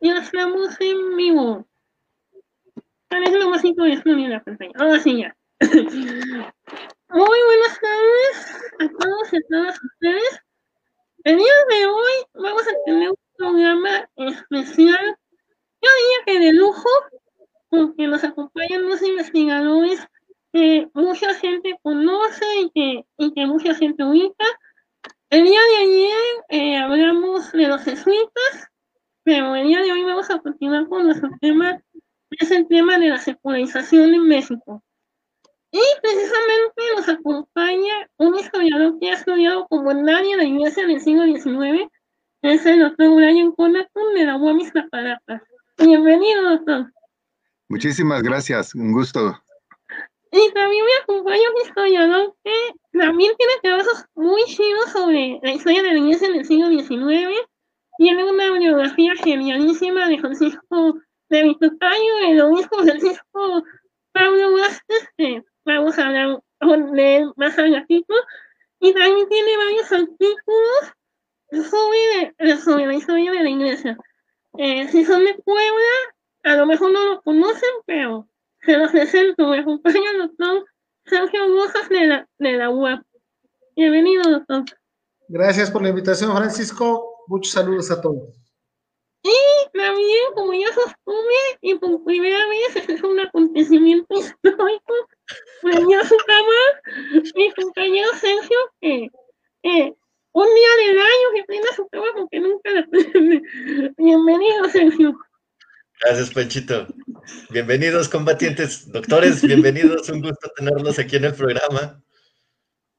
ya estamos en vivo. ¿Cuál es lo más interesante de la pantalla? Ahora sí ya. Muy buenas tardes a todos y a todas ustedes. El día de hoy vamos a tener un programa especial, yo diría que de lujo, porque nos acompañan los investigadores que mucha gente conoce y que, y que mucha gente ubica. El día de ayer eh, hablamos de los jesuitas, pero el día de hoy vamos a continuar con nuestro tema, que es el tema de la secularización en México. Y precisamente nos acompaña un historiador que ha estudiado como nadie la iglesia del siglo XIX, que es el doctor Brian Conatun de la UAM Iztapalapa. Bienvenido, doctor. Muchísimas gracias, un gusto. Y también me acompaña un historiador que también tiene trabajos muy chidos sobre la historia de la iglesia en el siglo XIX. Tiene una biografía genialísima de Francisco de Vitocayo, el obispo Francisco Pablo Vázquez, que vamos a hablar de él más. Y también tiene varios artículos sobre, sobre la historia de la iglesia. Eh, si son de Puebla, a lo mejor no lo conocen, pero se los presento, me acompaña el doctor Sergio Rojas de la, de la UAP. Bienvenido, doctor. Gracias por la invitación, Francisco. Muchos saludos a todos. Y también, como ya sostuve, y por primera vez es un acontecimiento histórico, venía su cama mi compañero Sergio, que un día del año que prenda su cama porque nunca la prende. Bienvenido, Sergio. Gracias, Panchito. Bienvenidos, combatientes. Doctores, bienvenidos. Un gusto tenerlos aquí en el programa.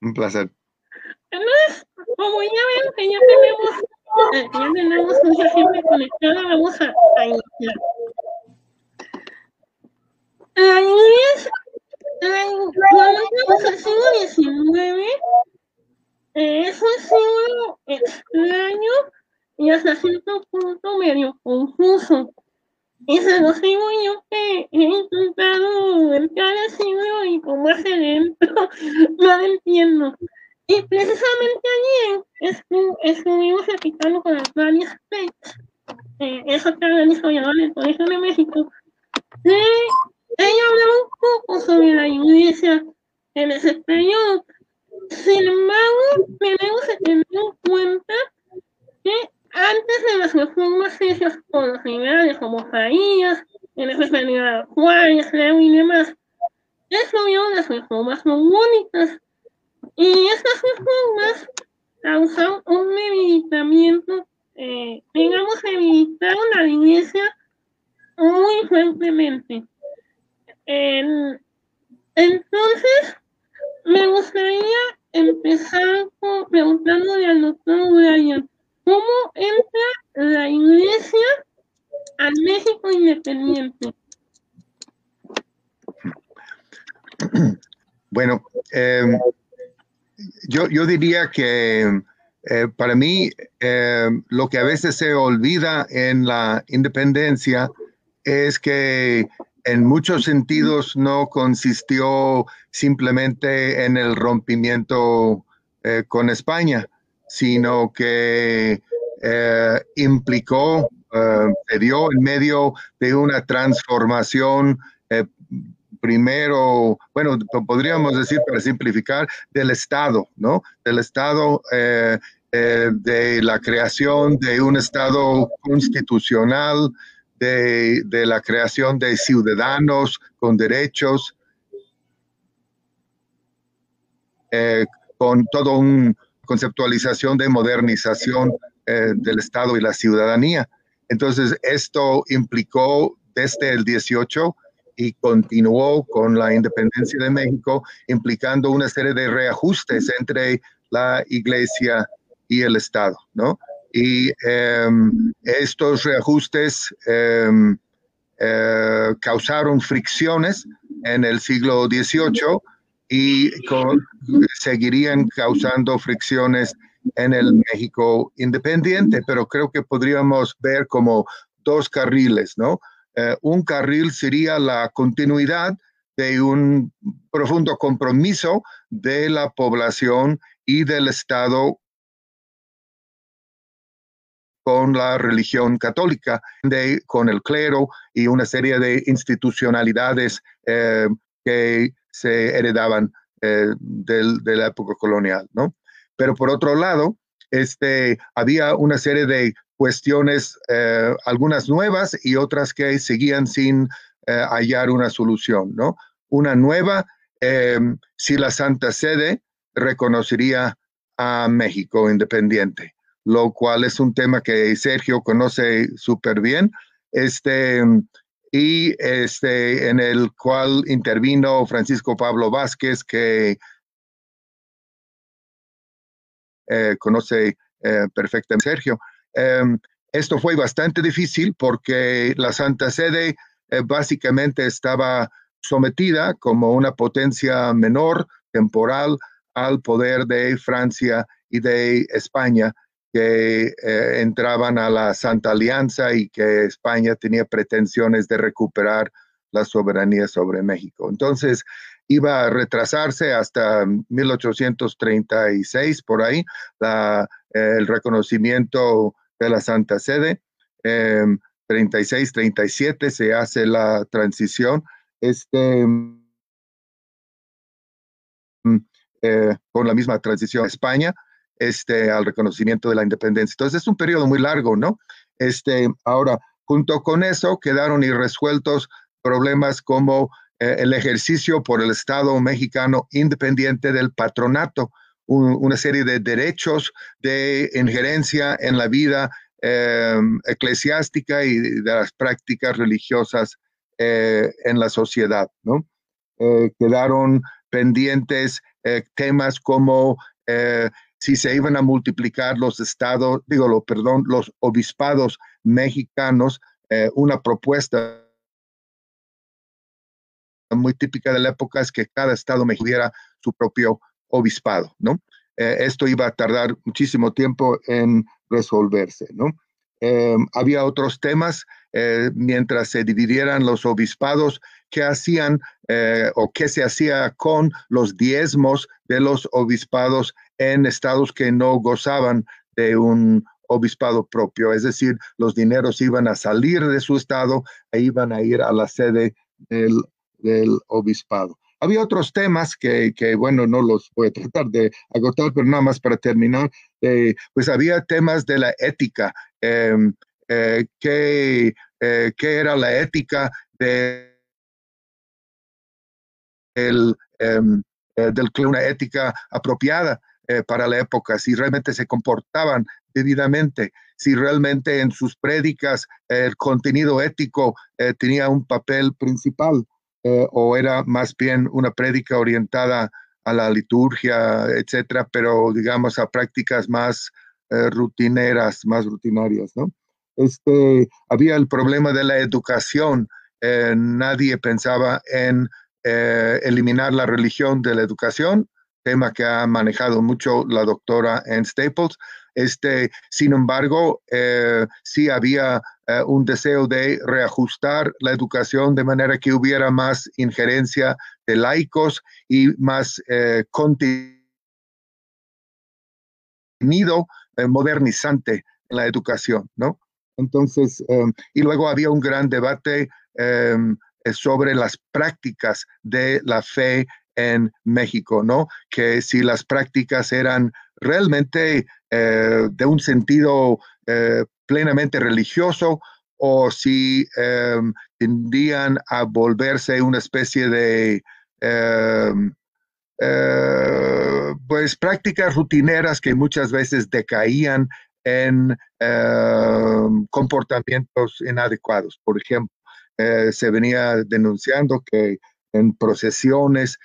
Un placer. Entonces, como ya ven que ya tenemos, ya tenemos mucha gente conectada, vamos a, a iniciar. La iglesia, cuando estamos al siglo XIX, es un siglo extraño y hasta cierto punto medio confuso y se los digo yo que he intentado entrar al siglo y como hace lento, no lo entiendo. Y precisamente ayer estu estuvimos platicando con las varias Pech, eh, es otra gran historiadora del Colegio de México, y ella hablaba un poco sobre la iglesia en ese periodo. Sin embargo, tenemos que tener en cuenta que antes de las reformas hechas por los liberales como Farías, en especialidad Juárez, Leo y demás, estuvieron las reformas únicas. Y estas reformas causaron un debilitamiento, eh, digamos, debilitaron a la iglesia muy fuertemente. En, entonces, me gustaría empezar con, preguntándole al doctor Brian, ¿Cómo entra la iglesia al México independiente? Bueno, em, yo, yo, diría que eh, para mí em, lo que a veces se olvida en la independencia es que en muchos sentidos no consistió simplemente en el rompimiento eh, con España, sino que eh, implicó, eh, se dio en medio de una transformación eh, primero, bueno, podríamos decir para simplificar, del Estado, ¿no? Del Estado, de la creación de un Estado constitucional, de, de, la creación de ciudadanos con derechos, con todo un, conceptualización de modernización eh, del Estado y la ciudadanía. Entonces, esto implicó desde el 18 y continuó con la independencia de México, implicando una serie de reajustes entre la iglesia y el Estado, ¿no? Y em, estos reajustes em, eh, causaron fricciones en el siglo XVIII y seguirían causando fricciones en el México independiente, pero creo que podríamos ver como dos carriles, ¿no? Eh, un carril sería la continuidad de un profundo compromiso de la población y del Estado con la religión católica, de, con el clero y una serie de institucionalidades eh, que se heredaban eh, de la época colonial, ¿no? Pero por otro lado, este, había una serie de cuestiones, eh, algunas nuevas y otras que seguían sin hallar una solución, ¿no? Una nueva, si la Santa Sede reconocería a México independiente lo cual es un tema que Sergio conoce súper bien, este, y este, en el cual intervino Francisco Pablo Vázquez, que eh, conoce eh, perfectamente Sergio. Em, esto fue bastante difícil porque la Santa Sede eh, básicamente estaba sometida como una potencia menor, temporal, al poder de Francia y de España que eh, entraban a la Santa Alianza y que España tenía pretensiones de recuperar la soberanía sobre México. Entonces, iba a retrasarse hasta 1836, por ahí, la, el reconocimiento de la Santa Sede. 36, em, 37 se hace la transición. Este, mm, eh, con la misma transición a España este, al reconocimiento de la independencia. Entonces es un periodo muy largo, ¿no? Este, ahora, junto con eso, quedaron irresueltos problemas como eh, el ejercicio por el Estado mexicano independiente del patronato, una serie de derechos de injerencia en la vida em, eclesiástica y de las prácticas religiosas eh, en la sociedad, ¿no? Eh, quedaron pendientes temas como si se iban a multiplicar los estados, digo, lo, perdón, los obispados mexicanos, eh, una propuesta muy típica de la época es que cada estado me tuviera su propio obispado, ¿no? Eh, esto iba a tardar muchísimo tiempo en resolverse, ¿no? Eh, había otros temas mientras se dividieran los obispados que hacían o qué se hacía con los diezmos de los obispados en estados que no gozaban de un obispado propio, es decir, los dineros iban a salir de su estado e iban a ir a la sede del, obispado. Había otros temas que, bueno, no los voy a tratar de agotar, pero nada más para terminar, eh, pues había temas de la ética, em, eh, ¿qué, eh, ¿qué, era la ética de em, del una ética apropiada eh, para la época, si realmente se comportaban debidamente, si realmente en sus prédicas el contenido ético eh, tenía un papel principal eh, o era más bien una prédica orientada a la liturgia, etcétera, pero digamos a prácticas más rutineras, más rutinarias, ¿no? Este, había el problema de la educación. nadie pensaba en eliminar la religión de la educación, tema que ha manejado mucho la doctora Ann Staples. Este, sin embargo, eh, sí había eh, un deseo de reajustar la educación de manera que hubiera más injerencia de laicos y más eh, contenido modernizante en la educación, ¿no? Entonces, y luego había un gran debate sobre las prácticas de la fe en México, ¿no? Que si las prácticas eran realmente eh, de un sentido eh, plenamente religioso o si em, tendían a volverse una especie de em, eh, pues prácticas rutineras que muchas veces decaían en em, comportamientos inadecuados. Por ejemplo, se venía denunciando que en procesiones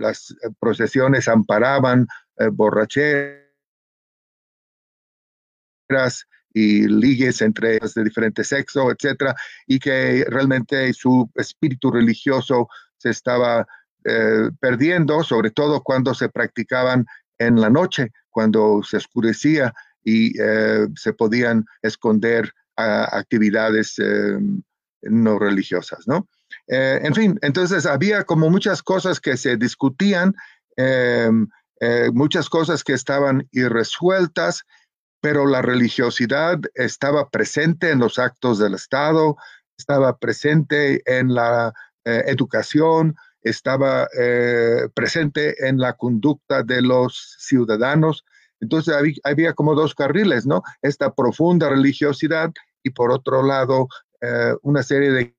las procesiones amparaban eh, borracheras y ligues entre de diferente sexo, etcétera, y que realmente su espíritu religioso se estaba eh, perdiendo, sobre todo cuando se practicaban en la noche, cuando se oscurecía y eh, se podían esconder actividades em, no religiosas, ¿no? En fin, entonces había como muchas cosas que se discutían, eh, muchas cosas que estaban irresueltas, pero la religiosidad estaba presente en los actos del Estado, estaba presente en la eh, educación, estaba eh, presente en la conducta de los ciudadanos. Entonces había, como dos carriles, ¿no? Esta profunda religiosidad y por otro lado una serie de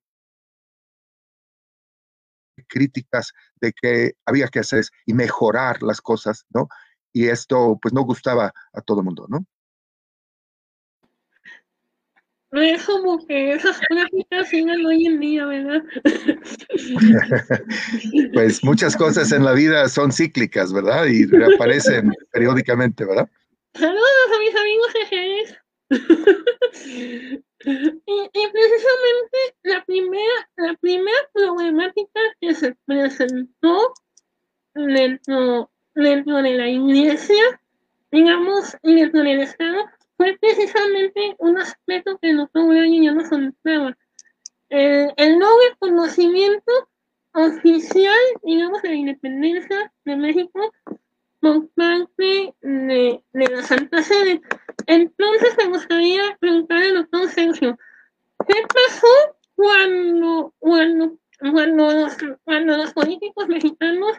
críticas de que había que hacer y mejorar las cosas, ¿no? Y esto pues no gustaba a todo el mundo, ¿no? No es como que esas prácticas sigan hoy en día, ¿verdad? pues muchas cosas en la vida son cíclicas, ¿verdad? Y reaparecen periódicamente, ¿verdad? Saludos a mis amigos de y, y, precisamente la primera, la primera problemática que se presentó dentro, dentro de la iglesia, digamos, y dentro del Estado, fue precisamente un aspecto que nosotros ya nos contaba. El, el no reconocimiento oficial, digamos, de la independencia de México por parte de, de la Santa Sede. Entonces me gustaría preguntarle al doctor Sergio, ¿qué pasó cuando, cuando, cuando, los, cuando los políticos mexicanos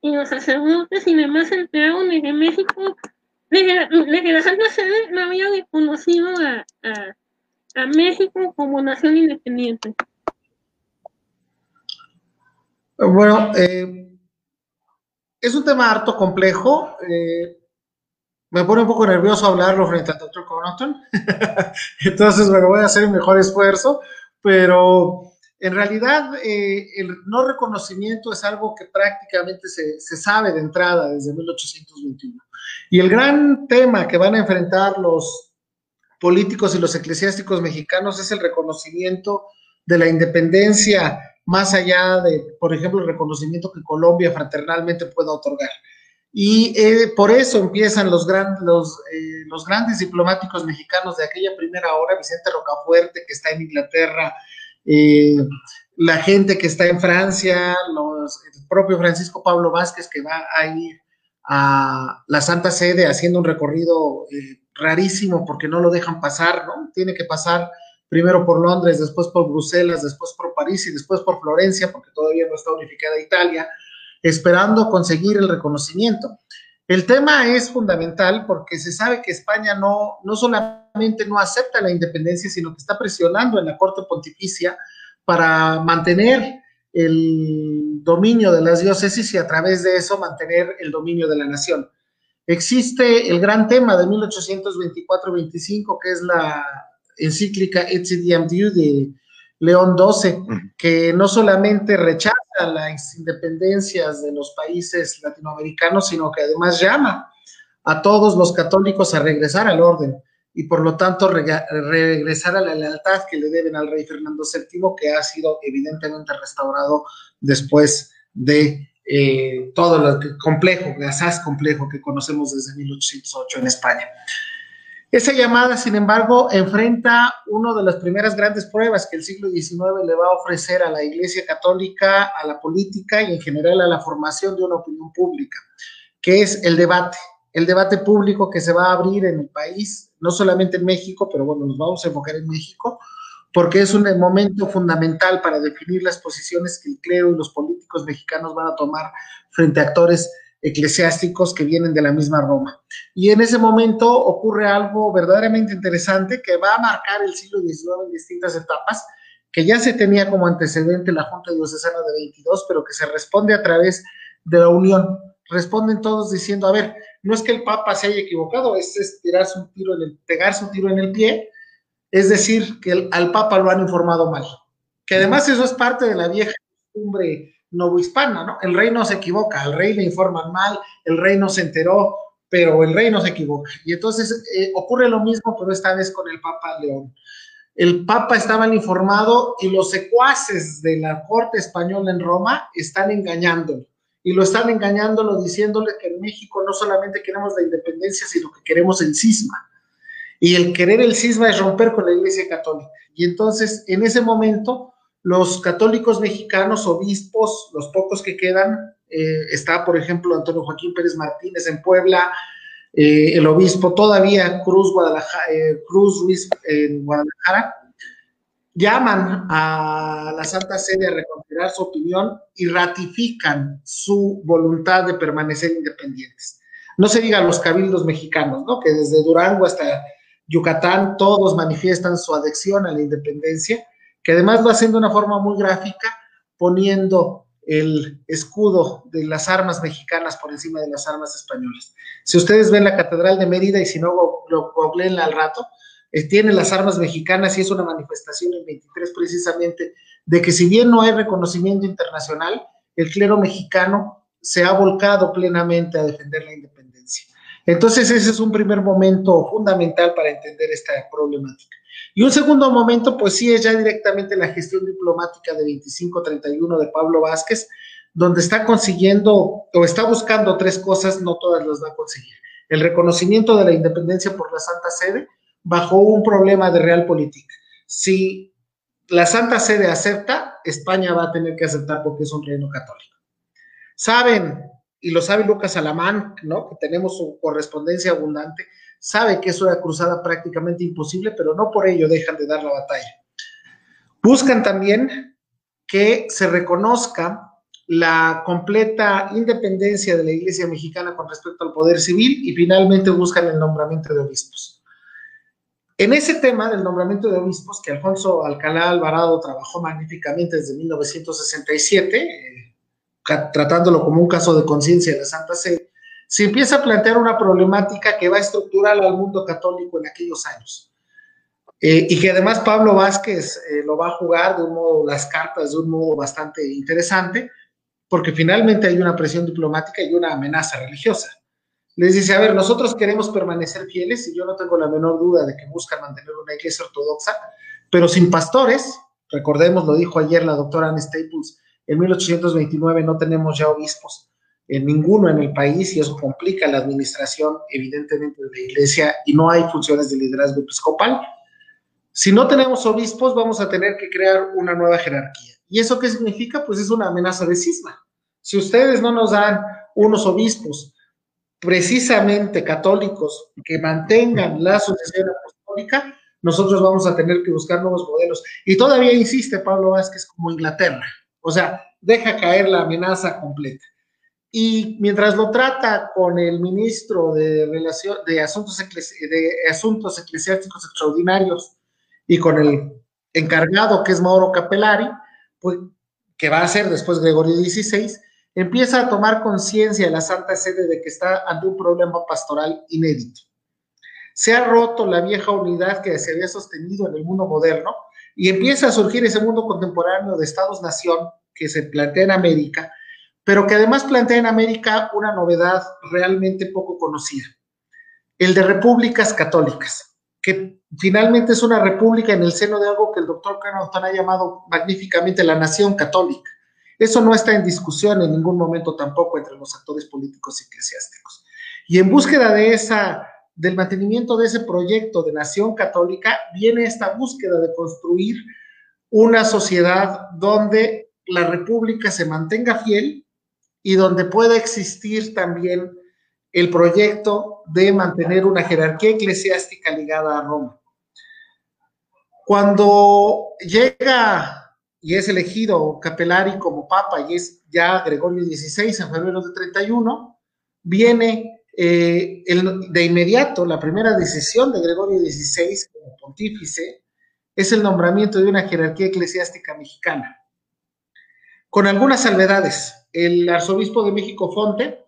y los sacerdotes y demás se enteraron de que México de que, la Santa Sede no había reconocido a, a, México como nación independiente. Bueno, eh, es un tema harto complejo. Eh, me pone un poco nervioso hablarlo frente al doctor Connaughton. Entonces, bueno, voy a hacer el mejor esfuerzo, pero en realidad eh, el no reconocimiento es algo que prácticamente se, se sabe de entrada desde 1821. Y el gran tema que van a enfrentar los políticos y los eclesiásticos mexicanos es el reconocimiento de la independencia, más allá de, por ejemplo, el reconocimiento que Colombia fraternalmente pueda otorgar. Y eh, por eso empiezan los, los, eh, los, grandes diplomáticos mexicanos de aquella primera hora, Vicente Rocafuerte, que está en Inglaterra, eh, la gente que está en Francia, los, el propio Francisco Pablo Vázquez, que va a ir a la Santa Sede haciendo un recorrido rarísimo porque no lo dejan pasar, ¿no? Tiene que pasar primero por Londres, después por Bruselas, después por París y después por Florencia, porque todavía no está unificada Italia, esperando conseguir el reconocimiento. El tema es fundamental porque se sabe que España no, no solamente no acepta la independencia, sino que está presionando en la Corte Pontificia para mantener el dominio de las diócesis y a través de eso mantener el dominio de la nación. Existe el gran tema de 1824-25, que es la encíclica Etzidiam Diu de León XII, que no solamente rechaza las independencias de los países latinoamericanos, sino que además llama a todos los católicos a regresar al orden y por lo tanto regresar a la lealtad que le deben al rey Fernando VII, que ha sido evidentemente restaurado después de eh, todo lo complejo, el asaz complejo que conocemos desde 1808 en España. Esa llamada, sin embargo, enfrenta una de las primeras grandes pruebas que el siglo XIX le va a ofrecer a la Iglesia Católica, a la política y en general a la formación de una opinión pública, que es el debate, el debate público que se va a abrir en el país no solamente en México, pero bueno, nos vamos a enfocar en México, porque es un momento fundamental para definir las posiciones que el clero y los políticos mexicanos van a tomar frente a actores eclesiásticos que vienen de la misma Roma. Y en ese momento ocurre algo verdaderamente interesante que va a marcar el siglo XIX en distintas etapas, que ya se tenía como antecedente la Junta Diocesana de 22, pero que se responde a través de la unión. Responden todos diciendo, a ver, no es que el Papa se haya equivocado, es, tirarse un tiro en el, pegarse tiro en el pie, es decir, que al Papa lo han informado mal. Que además eso es parte de la vieja costumbre novohispana, ¿no? El rey no se equivoca, al rey le informan mal, el rey no se enteró, pero el rey no se equivoca. Y entonces eh, ocurre lo mismo, pero esta vez con el Papa León. El Papa estaba informado y los secuaces de la corte española en Roma están engañándolo y lo están engañándolo diciéndole que en México no solamente queremos la independencia, sino que queremos el cisma. Y el querer el cisma es romper con la Iglesia Católica. Y entonces, en ese momento, los católicos mexicanos, obispos, los pocos que quedan, eh, está, por ejemplo, Antonio Joaquín Pérez Martínez en Puebla, eh, el obispo todavía Cruz, Guadalajara, eh, Cruz Ruiz en Guadalajara, llaman a la Santa Sede a reconsiderar su opinión y ratifican su voluntad de permanecer independientes. No se diga los cabildos mexicanos, ¿no? Que desde Durango hasta Yucatán todos manifiestan su adhesión a la independencia, que además lo hacen de una forma muy gráfica, poniendo el escudo de las armas mexicanas por encima de las armas españolas. Si ustedes ven la Catedral de Mérida y si no lo googleenla al rato, eh, tiene las armas mexicanas y es una manifestación el 23 precisamente de que si bien no hay reconocimiento internacional, el clero mexicano se ha volcado plenamente a defender la independencia. Entonces ese es un primer momento fundamental para entender esta problemática. Y un segundo momento, pues sí, es ya directamente la gestión diplomática de 2531 de Pablo Vázquez, donde está consiguiendo o está buscando tres cosas, no todas las va a conseguir. El reconocimiento de la independencia por la Santa Sede, bajo un problema de realpolitik. Si la Santa Sede acepta, España va a tener que aceptar porque es un reino católico. Saben, y lo sabe Lucas Alamán, ¿no? Que tenemos su correspondencia abundante, sabe que es una cruzada prácticamente imposible, pero no por ello dejan de dar la batalla. Buscan también que se reconozca la completa independencia de la Iglesia mexicana con respecto al poder civil y finalmente buscan el nombramiento de obispos. En ese tema del nombramiento de obispos, que Alfonso Alcalá Alvarado trabajó magníficamente desde 1967, eh, tratándolo como un caso de conciencia de la Santa Sede, se empieza a plantear una problemática que va a estructurar al mundo católico en aquellos años. Eh, y que además Pablo Vázquez eh, lo va a jugar de un modo, las cartas de un modo bastante interesante, porque finalmente hay una presión diplomática y una amenaza religiosa. Les dice, a ver, nosotros queremos permanecer fieles y yo no tengo la menor duda de que buscan mantener una iglesia ortodoxa, pero sin pastores, recordemos, lo dijo ayer la doctora Anne Staples, en 1829 no tenemos ya obispos, en ninguno en el país y eso complica la administración evidentemente de la iglesia y no hay funciones de liderazgo episcopal. Si no tenemos obispos, vamos a tener que crear una nueva jerarquía. ¿Y eso qué significa? Pues es una amenaza de cisma. Si ustedes no nos dan unos obispos precisamente católicos que mantengan la sucesión apostólica, nosotros vamos a tener que buscar nuevos modelos. Y todavía insiste Pablo Vázquez como Inglaterra, o sea, deja caer la amenaza completa. Y mientras lo trata con el ministro de, Asuntos, de Asuntos Eclesiásticos Extraordinarios y con el encargado que es Mauro Capellari, pues, que va a ser después Gregorio XVI, empieza a tomar conciencia la Santa Sede de que está ante un problema pastoral inédito. Se ha roto la vieja unidad que se había sostenido en el mundo moderno y empieza a surgir ese mundo contemporáneo de Estados-nación que se plantea en América, pero que además plantea en América una novedad realmente poco conocida, el de repúblicas católicas, que finalmente es una república en el seno de algo que el doctor Carnot ha llamado magníficamente la nación católica eso no está en discusión en ningún momento tampoco entre los actores políticos y eclesiásticos. Y en búsqueda de esa, del mantenimiento de ese proyecto de nación católica, viene esta búsqueda de construir una sociedad donde la república se mantenga fiel y donde pueda existir también el proyecto de mantener una jerarquía eclesiástica ligada a Roma. Cuando llega y es elegido Capelari como papa y es ya Gregorio XVI en febrero de 31, viene eh, de inmediato la primera decisión de Gregorio XVI como pontífice es el nombramiento de una jerarquía eclesiástica mexicana, con algunas salvedades. El arzobispo de México Fonte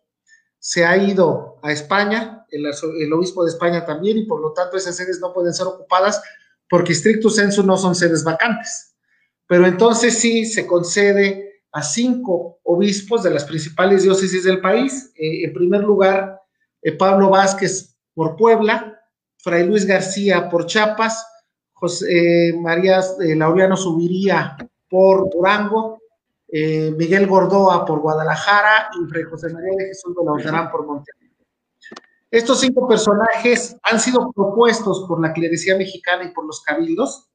se ha ido a España, el, obispo de España también, y por lo tanto esas sedes no pueden ser ocupadas porque stricto sensu no son sedes vacantes pero entonces sí se concede a cinco obispos de las principales diócesis del país. Eh, en primer lugar, eh, Pablo Vázquez por Puebla, Fray Luis García por Chiapas, José eh, María Laureano Subiría por Durango, Miguel Gordoa por Guadalajara y Fray José María de Jesús de Lautarán por Monterrey. Estos cinco personajes han sido propuestos por la clerecía mexicana y por los cabildos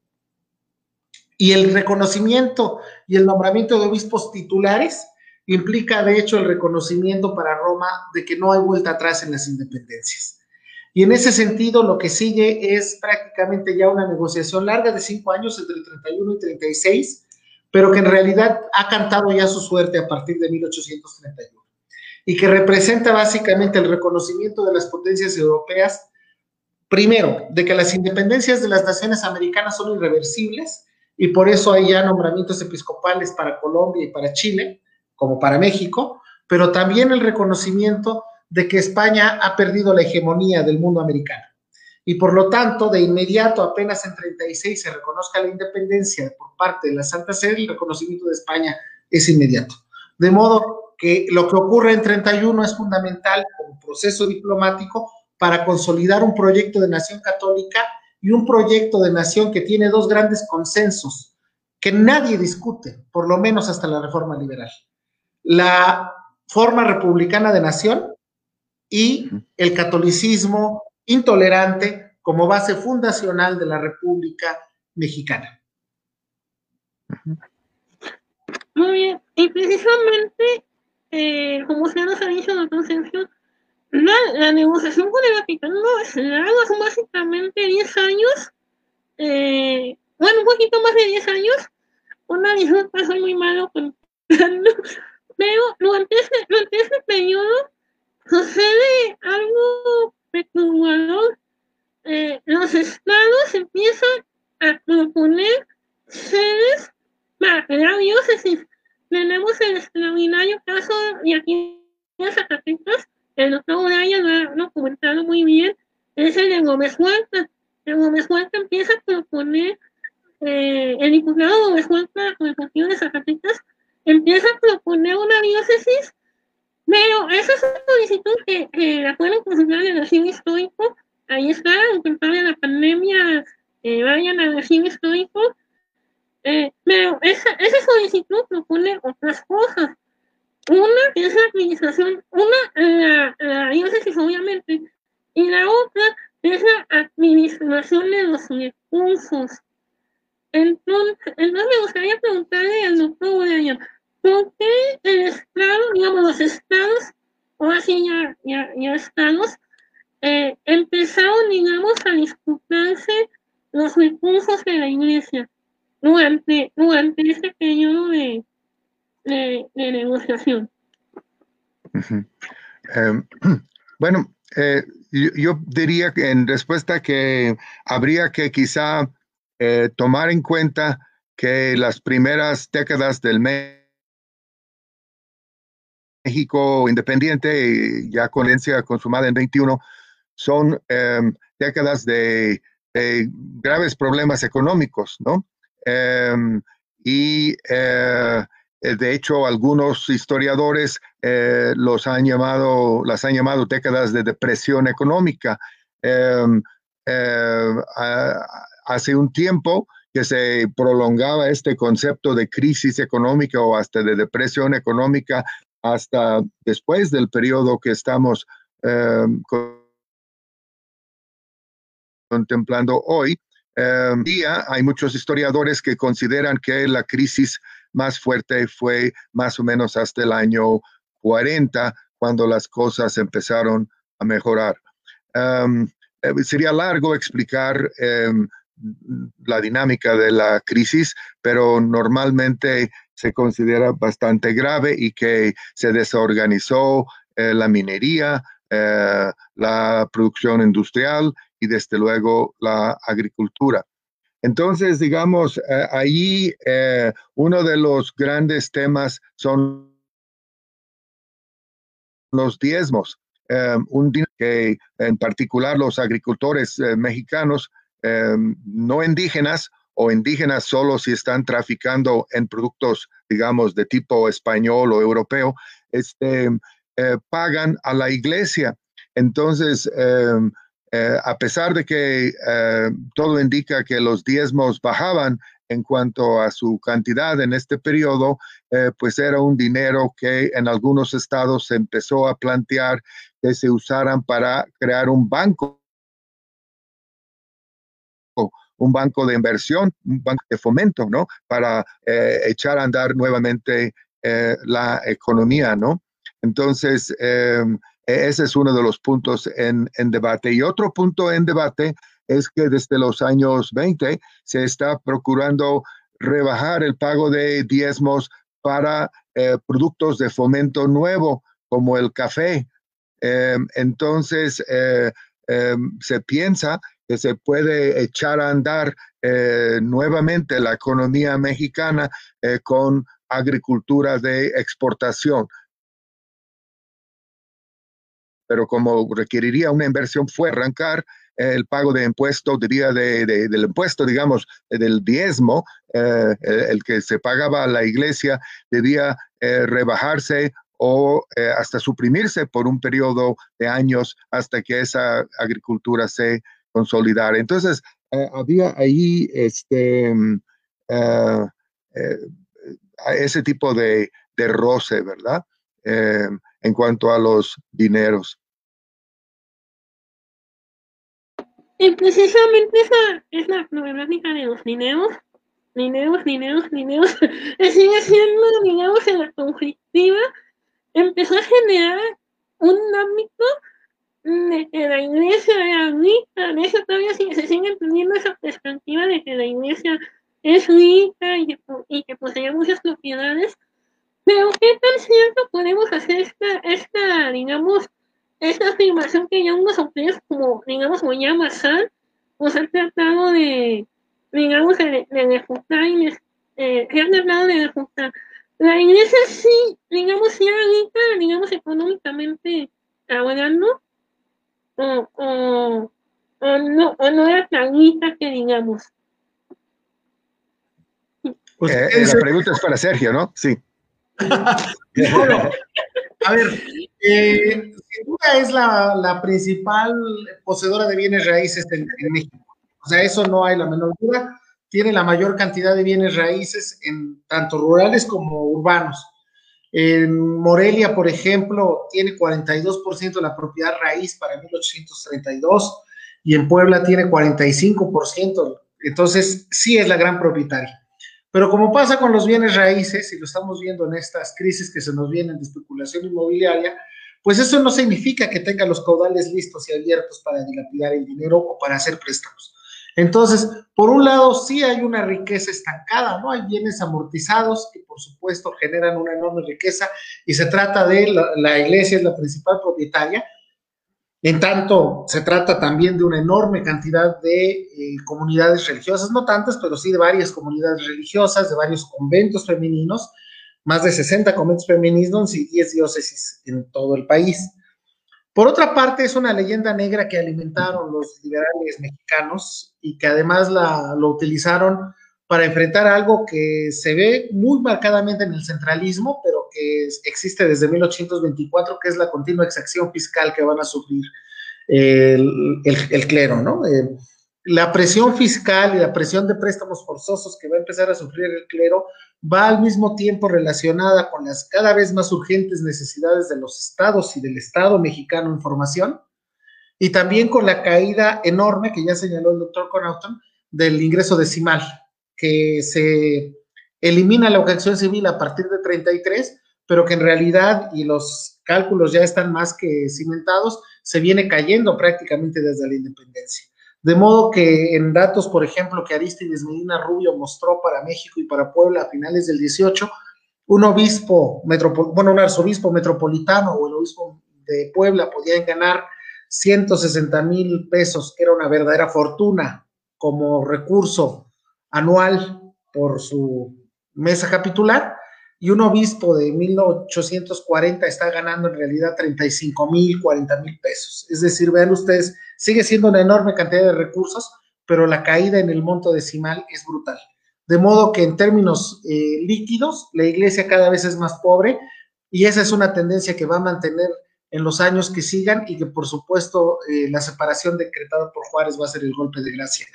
y el reconocimiento y el nombramiento de obispos titulares implica de hecho el reconocimiento para Roma de que no hay vuelta atrás en las independencias. Y en ese sentido, lo que sigue es prácticamente ya una negociación larga de cinco años entre el 31 y 36, pero que en realidad ha cantado ya su suerte a partir de 1831 y que representa básicamente el reconocimiento de las potencias europeas, primero, de que las independencias de las naciones americanas son irreversibles y por eso hay ya nombramientos episcopales para Colombia y para Chile, como para México, pero también el reconocimiento de que España ha perdido la hegemonía del mundo americano. Y por lo tanto, de inmediato, apenas en 36 se reconozca la independencia por parte de la Santa Sede, el reconocimiento de España es inmediato. De modo que lo que ocurre en 31 es fundamental como proceso diplomático para consolidar un proyecto de nación católica y un proyecto de nación que tiene dos grandes consensos que nadie discute, por lo menos hasta la reforma liberal. La forma republicana de nación y el catolicismo intolerante como base fundacional de la República Mexicana. Muy bien, y precisamente, eh, como se nos ha dicho la concepción, la, la, negociación con el Vaticano es larga, son básicamente 10 años, eh, bueno, un poquito más de 10 años, una disculpa, soy muy malo con pero durante ese, durante ese periodo sucede algo perturbador. Eh, los estados empiezan a proponer sedes para la diócesis. Tenemos el extraordinario caso de aquí en Zacatecas, el doctor Uraya lo ha documentado muy bien, es el de Gómez Huerta. El Gómez Huerta empieza a proponer, eh, el diputado Gómez Huerta con el partido de Zacatecas, empieza a proponer una diócesis pero esa solicitud que, que la pueden consultar en el archivo histórico. Ahí está, en de la pandemia, eh, vayan al archivo histórico. Eh, pero esa, esa solicitud propone otras cosas. Una es la administración, una, la, la diócesis obviamente, y la otra es la administración de los recursos. Entonces, me gustaría preguntarle al doctor Brian, porque el Estado, digamos, los estados, o así ya, ya, ya estados, eh, empezaron, digamos, a disputarse los recursos de la iglesia durante, durante este periodo de, de, negociación. Em, bueno, eh, yo, yo, diría que en respuesta que habría que quizá eh, tomar en cuenta que las primeras décadas del mes México independiente, ya con herencia consumada en 21, son em, décadas de, graves problemas económicos, ¿no? Em, y eh, de hecho, algunos historiadores eh, los han llamado, las han llamado décadas de depresión económica. Em, hace un tiempo que se prolongaba este concepto de crisis económica o hasta de depresión económica hasta después del periodo que estamos em, contemplando hoy. Em, día hay muchos historiadores que consideran que la crisis más fuerte fue más o menos hasta el año 40, cuando las cosas empezaron a mejorar. Em, eh, sería largo explicar la dinámica de la crisis, pero normalmente se considera bastante grave y que se desorganizó eh, la minería, eh, la producción industrial y desde luego la agricultura. Entonces, digamos, eh, ahí uno de los grandes temas son los diezmos. un que en particular los agricultores mexicanos no indígenas o indígenas solo si están traficando en productos, digamos, de tipo español o europeo, este, eh, pagan a la iglesia. Entonces, em, eh, a pesar de que eh, todo indica que los diezmos bajaban en cuanto a su cantidad en este periodo, pues era un dinero que en algunos estados se empezó a plantear que se usaran para crear un banco un banco de inversión, un banco de fomento, ¿no? Para eh, echar a andar nuevamente la economía, ¿no? Entonces, em, e-, ese es uno de los puntos en, debate. Y otro punto en debate es que desde los años 20 se está procurando rebajar el pago de diezmos para eh, productos de fomento nuevo, como el café. Em, entonces, eh, em, se piensa se puede echar a andar eh, nuevamente la economía mexicana con agricultura de exportación. Pero como requeriría una inversión fue arrancar el pago de impuestos, diría de, del impuesto, digamos, del diezmo, eh, el, que se pagaba a la iglesia, debía eh, rebajarse o eh, hasta suprimirse por un periodo de años hasta que esa agricultura se consolidara. Entonces, había ahí este, mm, ese tipo de, de roce, ¿verdad? en cuanto a los dineros. Y precisamente esa es la problemática de los dineros, dineros, dineros, dineros, sigue siendo, digamos, en la conflictiva, empezó a generar un ámbito de que la iglesia era rica, de eso todavía se sigue teniendo esa perspectiva de que la iglesia es rica y que, y que muchas propiedades, pero ¿qué tan cierto podemos hacer esta, esta digamos, esta afirmación que ya unos autores como, digamos, como ya Massal, pues han tratado de, digamos, de, y eh, han tratado de refutar. La iglesia sí, digamos, sí era rica, digamos, económicamente hablando, o, o, o, no, o no era tan que digamos. Pues, eh, la pregunta es para Sergio, ¿no? Sí. a ver, eh, sin duda es la, principal poseedora de bienes raíces en, México. O sea, eso no hay la menor duda. Tiene la mayor cantidad de bienes raíces en tanto rurales como urbanos. En Morelia, por ejemplo, tiene 42% de la propiedad raíz para 1832 y en Puebla tiene 45%. Entonces, sí es la gran propietaria. Pero como pasa con los bienes raíces, y lo estamos viendo en estas crisis que se nos vienen de especulación inmobiliaria, pues eso no significa que tenga los caudales listos y abiertos para dilapidar el dinero o para hacer préstamos. Entonces, por un lado, sí hay una riqueza estancada, ¿no? Hay bienes amortizados que, por supuesto, generan una enorme riqueza y se trata de la, iglesia es la principal propietaria. En tanto, se trata también de una enorme cantidad de eh, comunidades religiosas, no tantas, pero sí de varias comunidades religiosas, de varios conventos femeninos, más de 60 conventos femeninos y 10 diócesis en todo el país. Por otra parte, es una leyenda negra que alimentaron los liberales mexicanos y que además la, lo utilizaron para enfrentar algo que se ve muy marcadamente en el centralismo, pero que existe desde 1824, que es la continua exacción fiscal que van a sufrir el, el, clero, ¿no? Eh, la presión fiscal y la presión de préstamos forzosos que va a empezar a sufrir el clero va al mismo tiempo relacionada con las cada vez más urgentes necesidades de los estados y del Estado mexicano en formación, y también con la caída enorme que ya señaló el doctor Connaughton del ingreso decimal, que se elimina la ocasión civil a partir de 33, pero que en realidad, y los cálculos ya están más que cimentados, se viene cayendo prácticamente desde la independencia. De modo que en datos, por ejemplo, que Aristides Medina Rubio mostró para México y para Puebla a finales del 18, un obispo, bueno, un arzobispo metropolitano o el obispo de Puebla podían ganar 160 mil pesos, que era una verdadera fortuna como recurso anual por su mesa capitular, y un obispo de 1840 está ganando en realidad 35 mil, 40 mil pesos. Es decir, vean ustedes, sigue siendo una enorme cantidad de recursos, pero la caída en el monto decimal es brutal. De modo que en términos eh, líquidos, la iglesia cada vez es más pobre y esa es una tendencia que va a mantener en los años que sigan y que por supuesto eh, la separación decretada por Juárez va a ser el golpe de gracia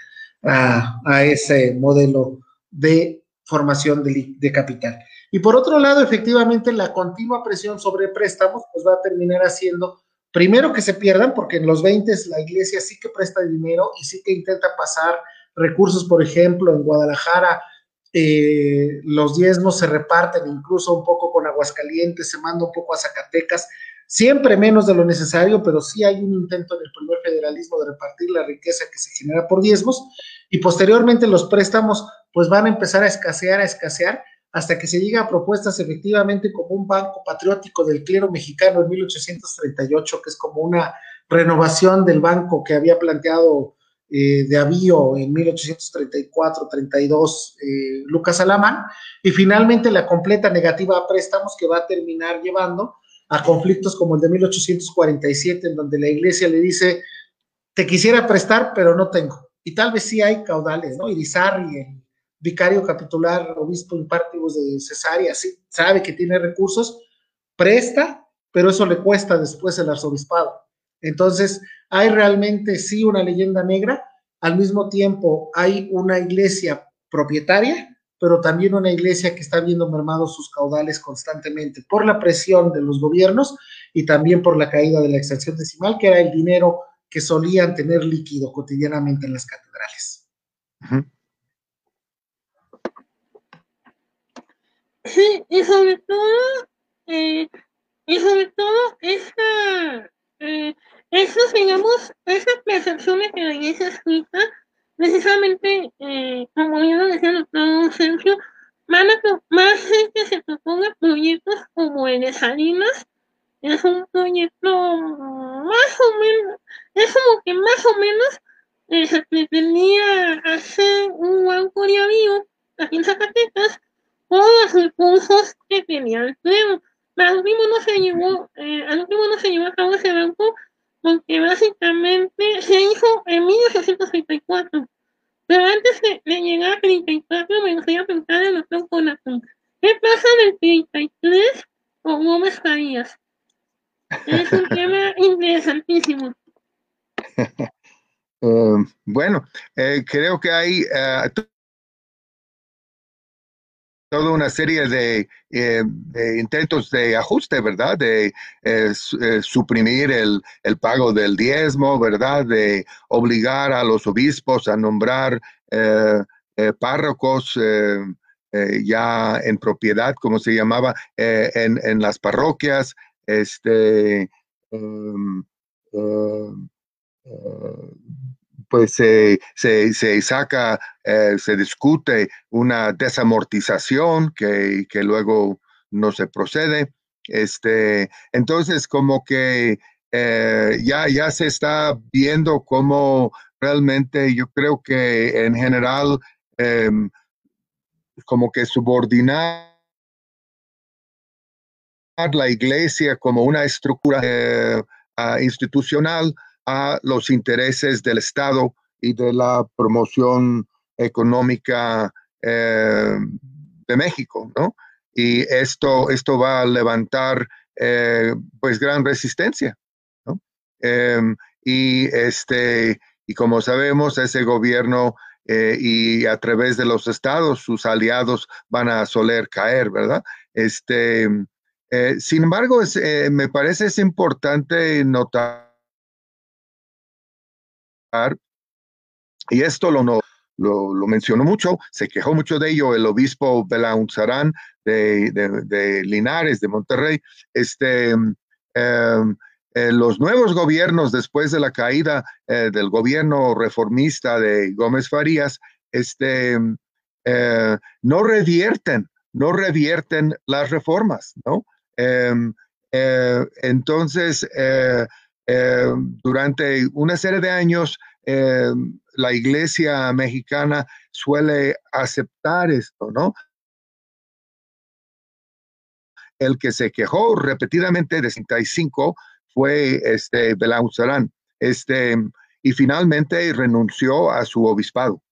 a, ese modelo de formación de, de capital. Y por otro lado, efectivamente, la continua presión sobre préstamos pues va a terminar haciendo, primero que se pierdan, porque en los 20 la iglesia sí que presta dinero y sí que intenta pasar recursos, por ejemplo, en Guadalajara eh, los diezmos se reparten incluso un poco con Aguascalientes, se manda un poco a Zacatecas, siempre menos de lo necesario, pero sí hay un intento en el primer federalismo de repartir la riqueza que se genera por diezmos y posteriormente los préstamos pues van a empezar a escasear, a escasear hasta que se llega a propuestas efectivamente como un banco patriótico del clero mexicano en 1838, que es como una renovación del banco que había planteado eh, de avío en 1834-32 eh, Lucas Alamán, y finalmente la completa negativa a préstamos que va a terminar llevando a conflictos como el de 1847, en donde la iglesia le dice, te quisiera prestar, pero no tengo. Y tal vez sí hay caudales, ¿no? Irizarry, el vicario capitular, obispo impartibus de Cesarea, sí, sabe que tiene recursos, presta, pero eso le cuesta después el arzobispado. Entonces, hay realmente sí una leyenda negra, al mismo tiempo hay una iglesia propietaria, pero también una iglesia que está viendo mermados sus caudales constantemente por la presión de los gobiernos y también por la caída de la extensión decimal, que era el dinero que solían tener líquido cotidianamente en las catedrales. Sí, y sobre todo, eh, y sobre todo esta, eh, digamos, esas percepciones que la iglesia escrita, precisamente, eh, como bien lo decía el doctor Sergio, van a más que se proponga proyectos como el de Salinas, es un proyecto más o menos, es como que más o menos eh, se pretendía hacer un de avión aquí en Zacatecas con los recursos que tenía el pleno. Al último no se llevó, eh, al último no se llevó a cabo ese banco porque básicamente se hizo en 1834. Pero antes de, llegar a 34 me gustaría preguntar al doctor Conaton, ¿qué pasa en el 33 con Gómez Farías? Es un tema interesantísimo. Uh, bueno, eh, creo que hay uh, toda una serie de, eh, de, intentos de ajuste, ¿verdad? De eh, suprimir el, pago del diezmo, ¿verdad? De obligar a los obispos a nombrar párrocos ya en propiedad, como se llamaba, en, en las parroquias, este, uh, uh, pues se, se, se saca, eh, se discute una desamortización que, que, luego no se procede. Este, entonces, como que eh, ya, ya se está viendo cómo realmente yo creo que en general eh, como que subordinar la iglesia como una estructura eh, institucional a los intereses del Estado y de la promoción económica eh, de México, ¿no? Y esto, esto va a levantar eh, pues gran resistencia, ¿no? Em, y este, y como sabemos, ese gobierno y a través de los estados, sus aliados van a soler caer, ¿verdad? Este, eh, sin embargo, eh, me parece es importante notar, y esto lo, lo, mencionó mucho, se quejó mucho de ello el obispo Belaunzarán de, de, Linares, de Monterrey, este, em, eh, los nuevos gobiernos después de la caída del gobierno reformista de Gómez Farías, este, no revierten, no revierten las reformas, ¿no? Em, eh, entonces, eh, eh, durante una serie de años, em, la iglesia mexicana suele aceptar esto, ¿no? El que se quejó repetidamente de 65 fue este Belauzarán, este, y finalmente renunció a su obispado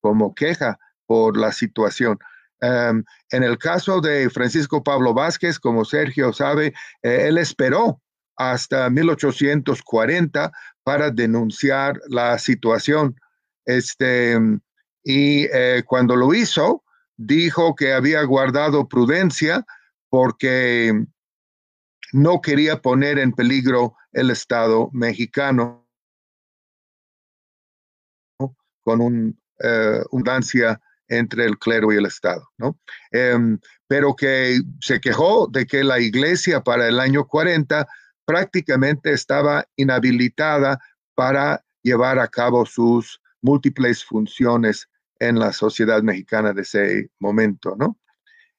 como queja por la situación. Em, en el caso de Francisco Pablo Vázquez, como Sergio sabe, eh, él esperó hasta 1840 para denunciar la situación. Este, y eh, cuando lo hizo, dijo que había guardado prudencia porque no quería poner en peligro el Estado mexicano con un, eh, entre el clero y el Estado, ¿no? Em, pero que se quejó de que la iglesia para el año 40 prácticamente estaba inhabilitada para llevar a cabo sus múltiples funciones en la sociedad mexicana de ese momento, ¿no?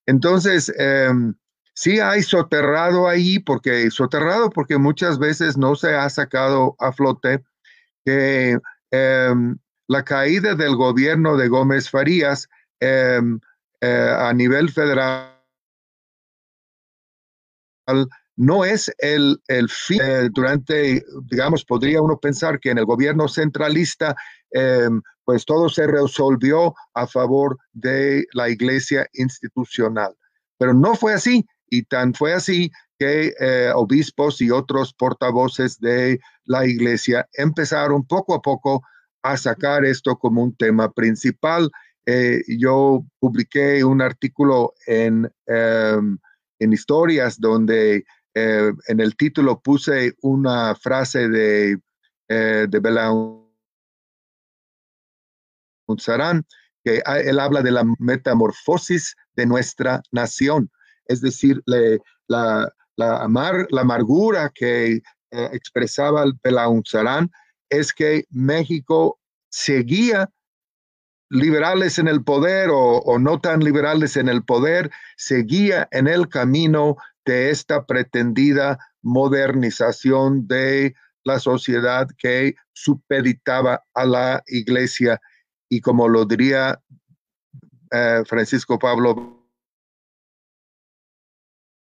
Entonces, em, sí hay soterrado ahí, porque soterrado porque muchas veces no se ha sacado a flote que em, la caída del gobierno de Gómez Farías em, eh, a nivel federal no es el, el fin eh, durante, digamos, podría uno pensar que en el gobierno centralista, em, pues todo se resolvió a favor de la iglesia institucional. Pero no fue así, y tan fue así que eh, obispos y otros portavoces de la iglesia empezaron poco a poco a sacar esto como un tema principal. Eh, yo publiqué un artículo en, em, en historias donde eh, en el título puse una frase de, eh, de Belaún que él habla de la metamorfosis de nuestra nación, es decir, la, amar, la amargura que eh, expresaba el Sarán es que México seguía liberales en el poder o, o, no tan liberales en el poder, seguía en el camino de esta pretendida modernización de la sociedad que supeditaba a la iglesia y como lo diría eh, Francisco Pablo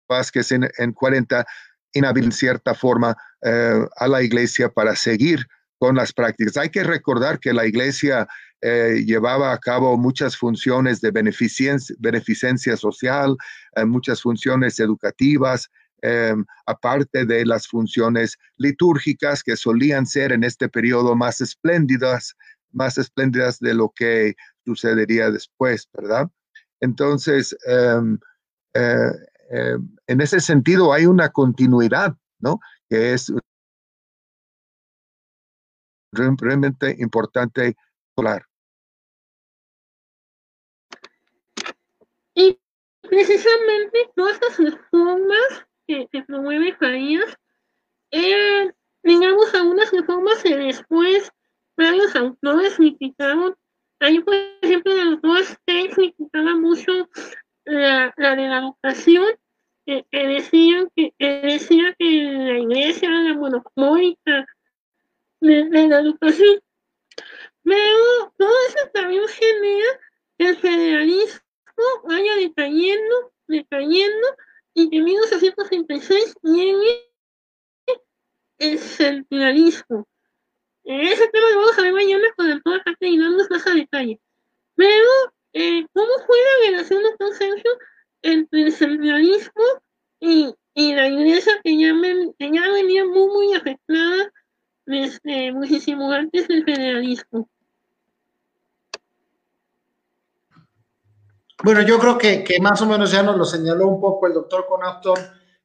Vázquez en, en 40, inhábil en cierta forma eh, a la iglesia para seguir con las prácticas. Hay que recordar que la iglesia eh, llevaba a cabo muchas funciones de beneficencia, social, eh, muchas funciones educativas, em, aparte de las funciones litúrgicas que solían ser en este periodo más espléndidas, más espléndidas de lo que sucedería después, ¿verdad? Entonces, em, eh, em, en ese sentido hay una continuidad, ¿no? Que es realmente importante hablar. Y precisamente todas estas reformas que, promueve Farías eran, digamos, algunas reformas que después varios autores criticaron. Ahí, por ejemplo, el autor Stein criticaba mucho la, la de la educación, que, decían que, decía que la iglesia era monopólica de, de la educación. Pero todo eso también genera el federalismo vaya decayendo, decayendo, y que en 1936 llegue el centralismo. Ese tema lo vamos a ver mañana con el todo parte y dando más a detalle. Pero, eh, ¿cómo fue la relación, doctor Sergio, entre el centralismo y, y la iglesia que ya, que ya venía muy, muy afectada desde muchísimo antes del federalismo? Bueno, yo creo que, más o menos ya nos lo señaló un poco el doctor Conapton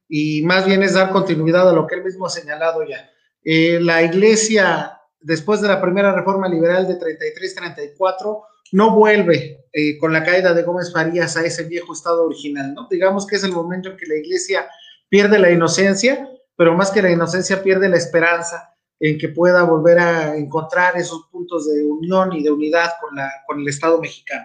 y más bien es dar continuidad a lo que él mismo ha señalado ya. Eh, la iglesia, después de la primera reforma liberal de 33-34, no vuelve eh, con la caída de Gómez Farías a ese viejo estado original, ¿no? Digamos que es el momento en que la iglesia pierde la inocencia, pero más que la inocencia pierde la esperanza en que pueda volver a encontrar esos puntos de unión y de unidad con, el Estado mexicano.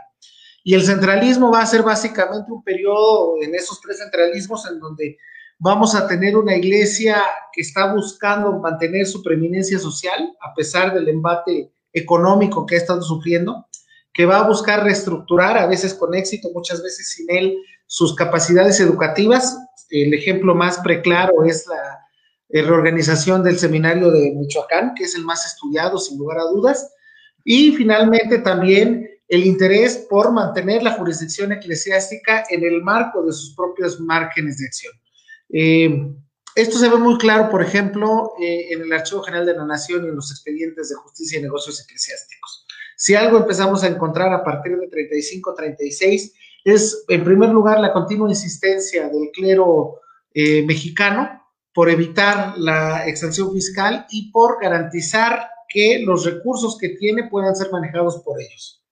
Y el centralismo va a ser básicamente un periodo en esos tres centralismos en donde vamos a tener una iglesia que está buscando mantener su preeminencia social a pesar del embate económico que ha estado sufriendo, que va a buscar reestructurar, a veces con éxito, muchas veces sin él, sus capacidades educativas. El ejemplo más preclaro es la reorganización del seminario de Michoacán, que es el más estudiado, sin lugar a dudas. Y finalmente también el interés por mantener la jurisdicción eclesiástica en el marco de sus propios márgenes de acción. Eh, esto se ve muy claro, por ejemplo, eh, en el Archivo General de la Nación y en los expedientes de justicia y negocios eclesiásticos. Si algo empezamos a encontrar a partir de 35-36 es, en primer lugar, la continua insistencia del clero eh, mexicano por evitar la extensión fiscal y por garantizar que los recursos que tiene puedan ser manejados por ellos.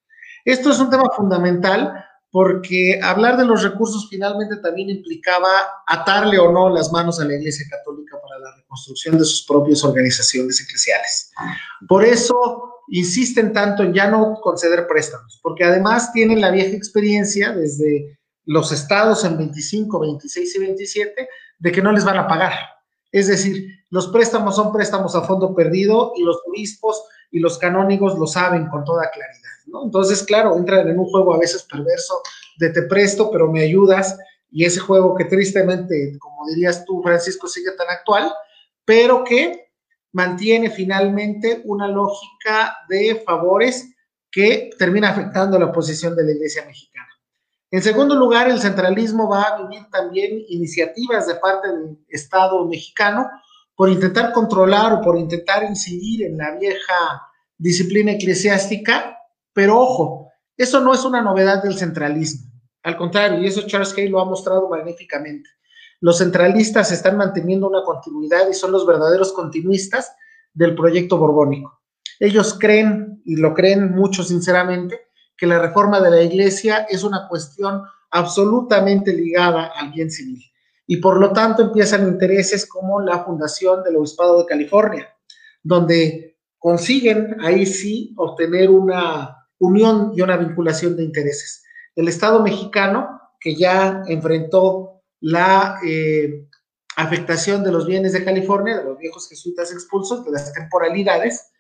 Esto es un tema fundamental porque hablar de los recursos finalmente también implicaba atarle o no las manos a la Iglesia Católica para la reconstrucción de sus propias organizaciones eclesiales. Por eso insisten tanto en ya no conceder préstamos, porque además tienen la vieja experiencia desde los estados en 25, 26 y 27 de que no les van a pagar. Es decir, los préstamos son préstamos a fondo perdido y los obispos y los canónigos lo saben con toda claridad. Entonces, claro, entran en un juego a veces perverso de te presto, pero me ayudas, y ese juego que tristemente, como dirías tú, Francisco, sigue tan actual, pero que mantiene finalmente una lógica de favores que termina afectando la posición de la Iglesia mexicana. En segundo lugar, el centralismo va a vivir también iniciativas de parte del Estado mexicano por intentar controlar o por intentar incidir en la vieja disciplina eclesiástica, pero ojo, eso no es una novedad del centralismo. Al contrario, y eso Charles Hay lo ha mostrado magníficamente. Los centralistas están manteniendo una continuidad y son los verdaderos continuistas del proyecto borbónico. Ellos creen, y lo creen mucho sinceramente, que la reforma de la iglesia es una cuestión absolutamente ligada al bien civil. Y por lo tanto empiezan intereses como la fundación del Obispado de California, donde consiguen ahí sí obtener una unión y una vinculación de intereses. El Estado mexicano, que ya enfrentó la eh, afectación de los bienes de California, de los viejos jesuitas expulsos, de las temporalidades,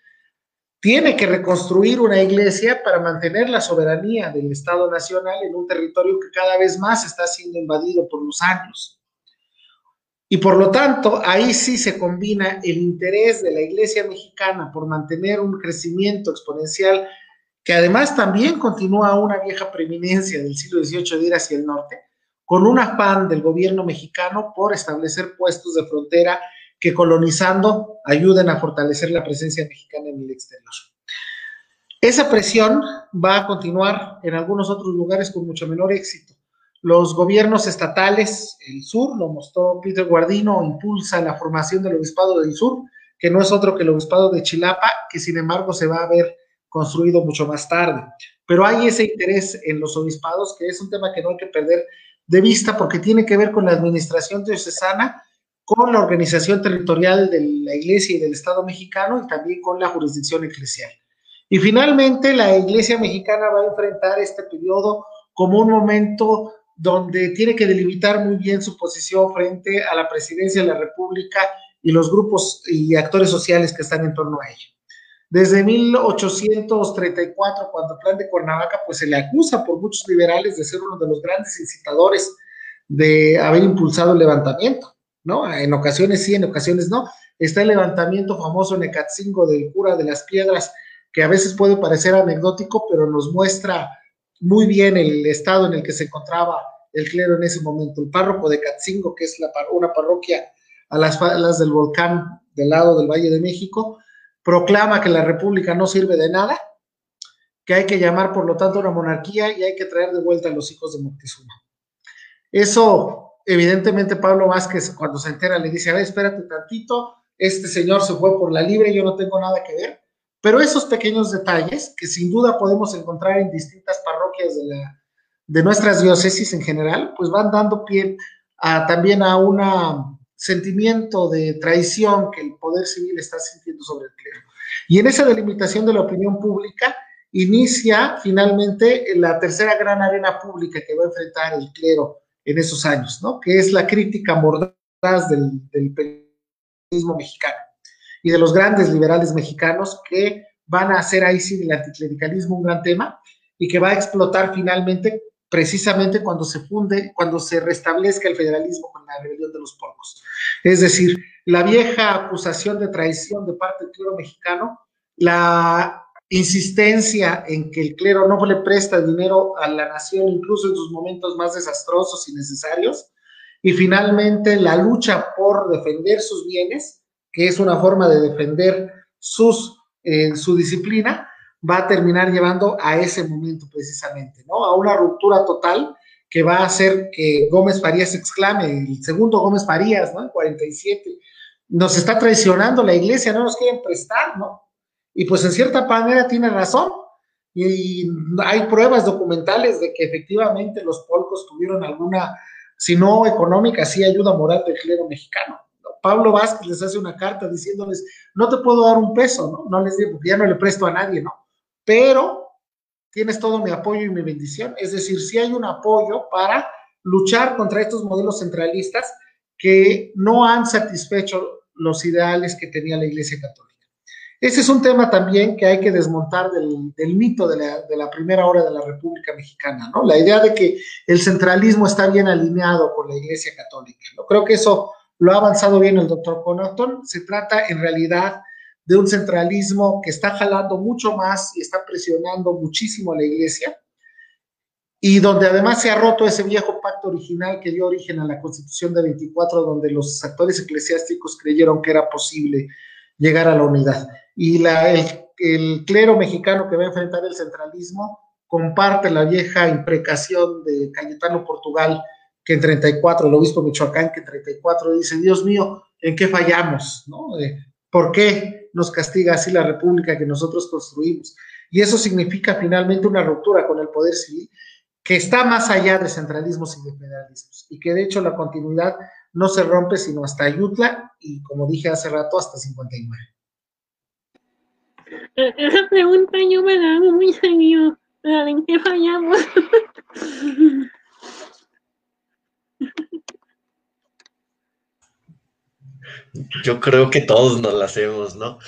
tiene que reconstruir una iglesia para mantener la soberanía del Estado Nacional en un territorio que cada vez más está siendo invadido por los años. Y por lo tanto, ahí sí se combina el interés de la iglesia mexicana por mantener un crecimiento exponencial que además también continúa una vieja preeminencia del siglo XVIII de ir hacia el norte, con un afán del gobierno mexicano por establecer puestos de frontera que colonizando ayuden a fortalecer la presencia mexicana en el exterior. Esa presión va a continuar en algunos otros lugares con mucho menor éxito. Los gobiernos estatales, el sur, lo mostró Peter Guardino, impulsa la formación del Obispado del Sur, que no es otro que el Obispado de Chilapa, que sin embargo se va a ver construido mucho más tarde. Pero hay ese interés en los obispados, que es un tema que no hay que perder de vista porque tiene que ver con la administración diocesana, con la organización territorial de la Iglesia y del Estado mexicano y también con la jurisdicción eclesial. Y finalmente, la Iglesia mexicana va a enfrentar este periodo como un momento donde tiene que delimitar muy bien su posición frente a la presidencia de la República y los grupos y actores sociales que están en torno a ella. Desde 1834, cuando el plan de Cuernavaca, pues se le acusa por muchos liberales de ser uno de los grandes incitadores de haber impulsado el levantamiento, ¿no? En ocasiones sí, en ocasiones no. Está el levantamiento famoso en Ecatzingo del cura de las piedras, que a veces puede parecer anecdótico, pero nos muestra muy bien el estado en el que se encontraba el clero en ese momento. El párroco de Ecatzingo, que es una parroquia a las faldas del volcán del lado del Valle de México, proclama que la república no sirve de nada, que hay que llamar por lo tanto una monarquía y hay que traer de vuelta a los hijos de Moctezuma. Eso, evidentemente, Pablo Vázquez, cuando se entera, le dice, a ver, espérate tantito, este señor se fue por la libre, yo no tengo nada que ver. Pero esos pequeños detalles, que sin duda podemos encontrar en distintas parroquias de, de nuestras diócesis en general, pues van dando pie a, también a una sentimiento de traición que el poder civil está sintiendo sobre el clero. Y en esa delimitación de la opinión pública inicia finalmente la tercera gran arena pública que va a enfrentar el clero en esos años, ¿no? Que es la crítica mordaz del, del periodismo mexicano y de los grandes liberales mexicanos que van a hacer ahí sí del anticlericalismo un gran tema y que va a explotar finalmente precisamente cuando se funde, cuando se restablezca el federalismo con la rebelión de los polvos. Es decir, la vieja acusación de traición de parte del clero mexicano, la insistencia en que el clero no le presta dinero a la nación, incluso en sus momentos más desastrosos y necesarios, y finalmente la lucha por defender sus bienes, que es una forma de defender eh, su disciplina, va a terminar llevando a ese momento precisamente, ¿no? A una ruptura total que va a hacer que Gómez Farías exclame, el segundo Gómez Farías, ¿no? En 47, nos está traicionando la iglesia, no nos quieren prestar, ¿no? Y pues en cierta manera tiene razón. y hay pruebas documentales de que efectivamente los polcos tuvieron alguna, si no económica, sí ayuda moral del clero mexicano. Pablo Vázquez les hace una carta diciéndoles, no te puedo dar un peso, ¿no? No les digo, ya no le presto a nadie, ¿no? Pero tienes todo mi apoyo y mi bendición. Es decir, sí hay un apoyo para luchar contra estos modelos centralistas que no han satisfecho los ideales que tenía la Iglesia Católica. Ese es un tema también que hay que desmontar del, mito de la, primera hora de la República Mexicana, ¿no? La idea de que el centralismo está bien alineado con la Iglesia Católica, ¿no? Creo que eso lo ha avanzado bien el doctor Connaughton. Se trata en realidad de un centralismo que está jalando mucho más y está presionando muchísimo a la Iglesia y donde además se ha roto ese viejo pacto original que dio origen a la Constitución de 24, donde los actores eclesiásticos creyeron que era posible llegar a la unidad y la, el, clero mexicano que va a enfrentar el centralismo comparte la vieja imprecación de Cayetano Portugal, que en 34, el obispo Michoacán, que en 34 dice, Dios mío, ¿en qué fallamos? ¿No? ¿Por qué nos castiga así la república que nosotros construimos? Y eso significa finalmente una ruptura con el poder civil que está más allá de centralismos y de federalismos, y que de hecho la continuidad no se rompe sino hasta Ayutla y, como dije hace rato, hasta 59. E-, esa pregunta yo me la hago muy seguido. ¿En qué fallamos? Yo creo que todos nos la hacemos, ¿no?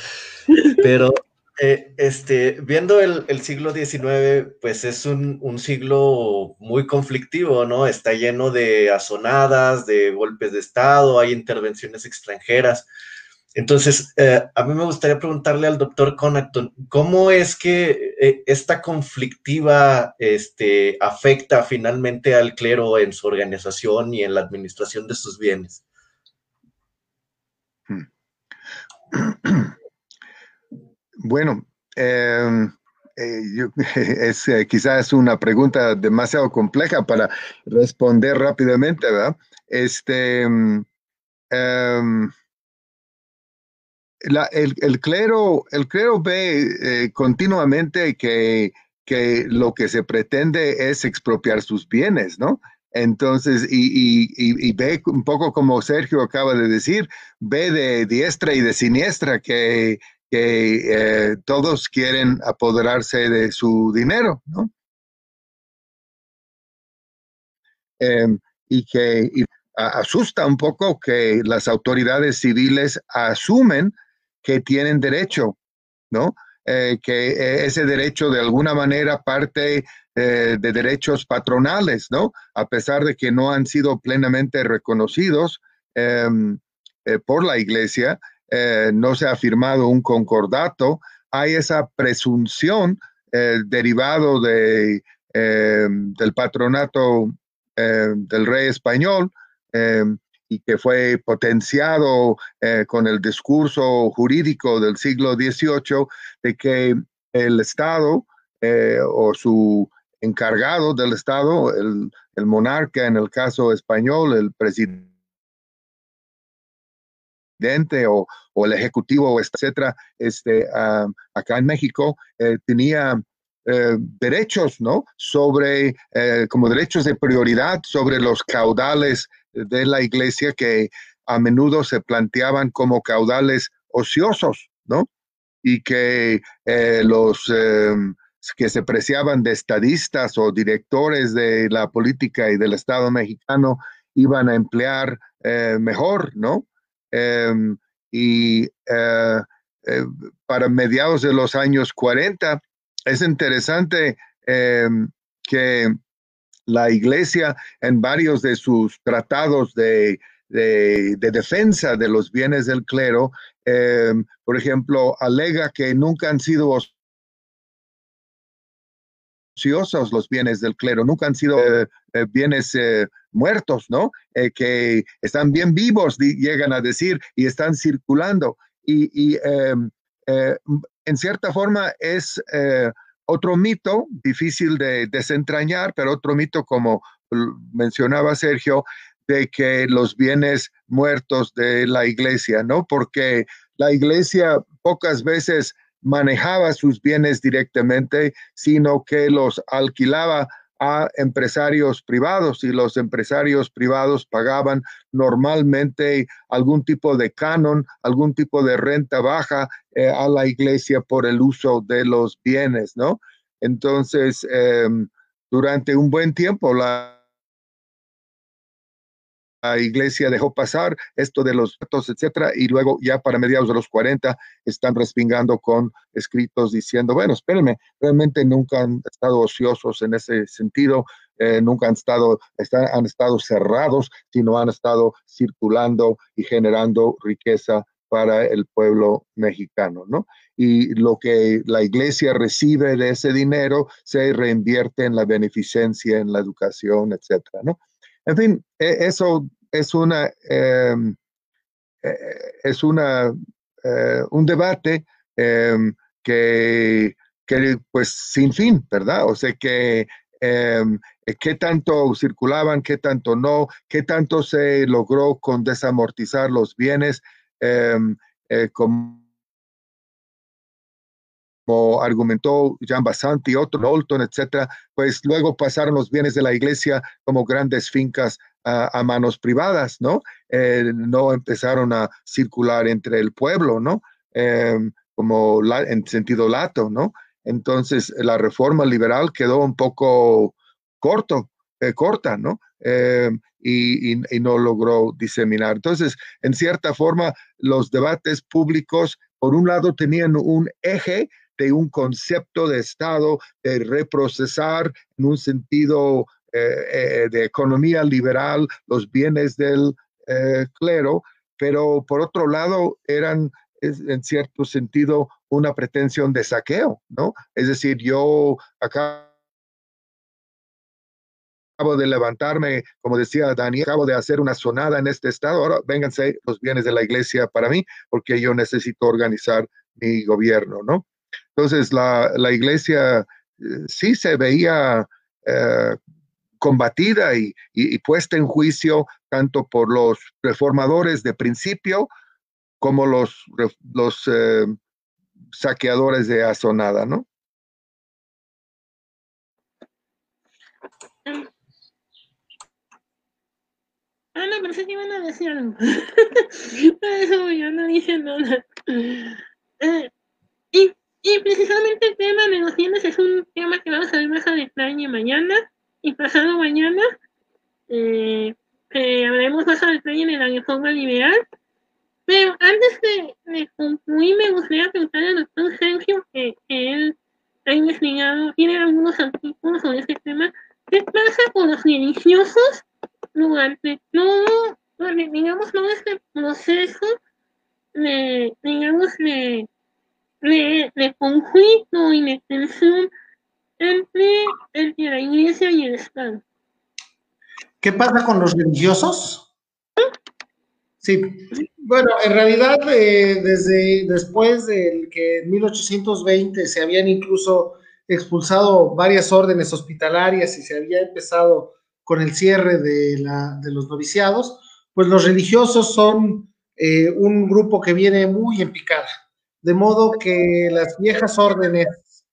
Pero eh, este, viendo el, siglo XIX, pues es un, siglo muy conflictivo, ¿no? Está lleno de azonadas, de golpes de Estado, hay intervenciones extranjeras. Entonces, eh, a mí me gustaría preguntarle al doctor Connaughton, ¿cómo es que eh, esta conflictiva este, afecta finalmente al clero en su organización y en la administración de sus bienes? Bueno, em, eh, es quizás una pregunta demasiado compleja para responder rápidamente, ¿verdad? Este, em, em, el, clero, el clero ve eh, continuamente que, que, lo que se pretende es expropiar sus bienes, ¿no? Entonces, y, ve un poco como Sergio acaba de decir, ve de diestra y de siniestra que, eh, todos quieren apoderarse de su dinero, ¿no? Em, y que asusta un poco que las autoridades civiles asumen que tienen derecho, ¿no? Eh, que eh, ese derecho de alguna manera parte eh, de derechos patronales, ¿no? A pesar de que no han sido plenamente reconocidos em, por la Iglesia, no se ha firmado un concordato, hay esa presunción derivado de, em, del patronato del rey español em, y que fue potenciado eh, con el discurso jurídico del siglo XVIII de que el Estado eh, o su encargado del Estado, el, monarca en el caso español, el presidente o, o, el ejecutivo, etcétera, este, ah, acá en México, eh, tenía derechos, ¿no? Sobre, como derechos de prioridad sobre los caudales de la iglesia que a menudo se planteaban como caudales ociosos, ¿no? Y que eh, los em, que se preciaban de estadistas o directores de la política y del Estado mexicano iban a emplear eh, mejor, ¿no? Em, y eh, para mediados de los años 40 es interesante em, que la Iglesia en varios de sus tratados de, defensa de los bienes del clero, eh, por ejemplo, alega que nunca han sido ociosos los bienes del clero, nunca han sido eh, eh, bienes muertos, ¿no? que están bien vivos, llegan a decir, y están circulando. Y, em, en cierta forma es otro mito difícil de desentrañar, pero otro mito, como mencionaba Sergio, de que los bienes muertos de la iglesia, ¿no? Porque la iglesia pocas veces manejaba sus bienes directamente, sino que los alquilaba a empresarios privados y los empresarios privados pagaban normalmente algún tipo de canon, algún tipo de renta baja eh, a la iglesia por el uso de los bienes, ¿no? Entonces, em, durante un buen tiempo, la la iglesia dejó pasar esto de los datos, etcétera, y luego ya para mediados de los 40 están respingando con escritos diciendo, bueno, espérenme, realmente nunca han estado ociosos en ese sentido, eh, nunca han estado, han estado cerrados, sino han estado circulando y generando riqueza para el pueblo mexicano, ¿no? Y lo que la iglesia recibe de ese dinero se reinvierte en la beneficencia, en la educación, etcétera, ¿no? En fin, e, eso es una, eh, es una, eh, un debate em, que, que, pues, sin fin, ¿verdad? O sea, que em, qué tanto circulaban, qué tanto no, qué tanto se logró con desamortizar los bienes, eh, como como argumentó Jean Basanti, otro Olton, etcétera, pues luego pasaron los bienes de la iglesia como grandes fincas a, manos privadas, ¿no? Eh, no empezaron a circular entre el pueblo, ¿no? Em, como en sentido lato, ¿no? Entonces la reforma liberal quedó un poco corto, eh, corta, ¿no? Em, y, y, no logró diseminar. Entonces, en cierta forma, los debates públicos, por un lado, tenían un eje de un concepto de Estado, de reprocesar en un sentido eh, eh, de economía liberal los bienes del eh, clero, pero por otro lado eran en cierto sentido una pretensión de saqueo, ¿no? Es decir, yo acabo de levantarme, como decía Daniel, acabo de hacer una sonada en este estado, ahora vénganse los bienes de la iglesia para mí, porque yo necesito organizar mi gobierno, ¿no? Entonces, la, la iglesia sí se veía combatida y, puesta en juicio tanto por los reformadores de principio como los, los eh, saqueadores de Azonada, ¿no? Ah, no, pensé que iban a decir algo. Eso yo no dije nada. Eh, y, y, precisamente el tema de los bienes es un tema que vamos a ver más a detalle mañana y pasado mañana eh, eh, hablaremos más a detalle de la reforma liberal. Pero antes de, de concluir, me gustaría preguntarle al doctor Sergio, que, él ha investigado, tiene algunos artículos sobre este tema. ¿Qué pasa con los religiosos durante todo, digamos, todo este proceso de, digamos, de, de, de conflicto y de tensión entre, la iglesia y el Estado. ¿Qué pasa con los religiosos? Sí, bueno, en realidad eh, desde después del que en 1820 se habían incluso expulsado varias órdenes hospitalarias y se había empezado con el cierre de, la, de los noviciados, pues los religiosos son eh, un grupo que viene muy en picada, de modo que las viejas órdenes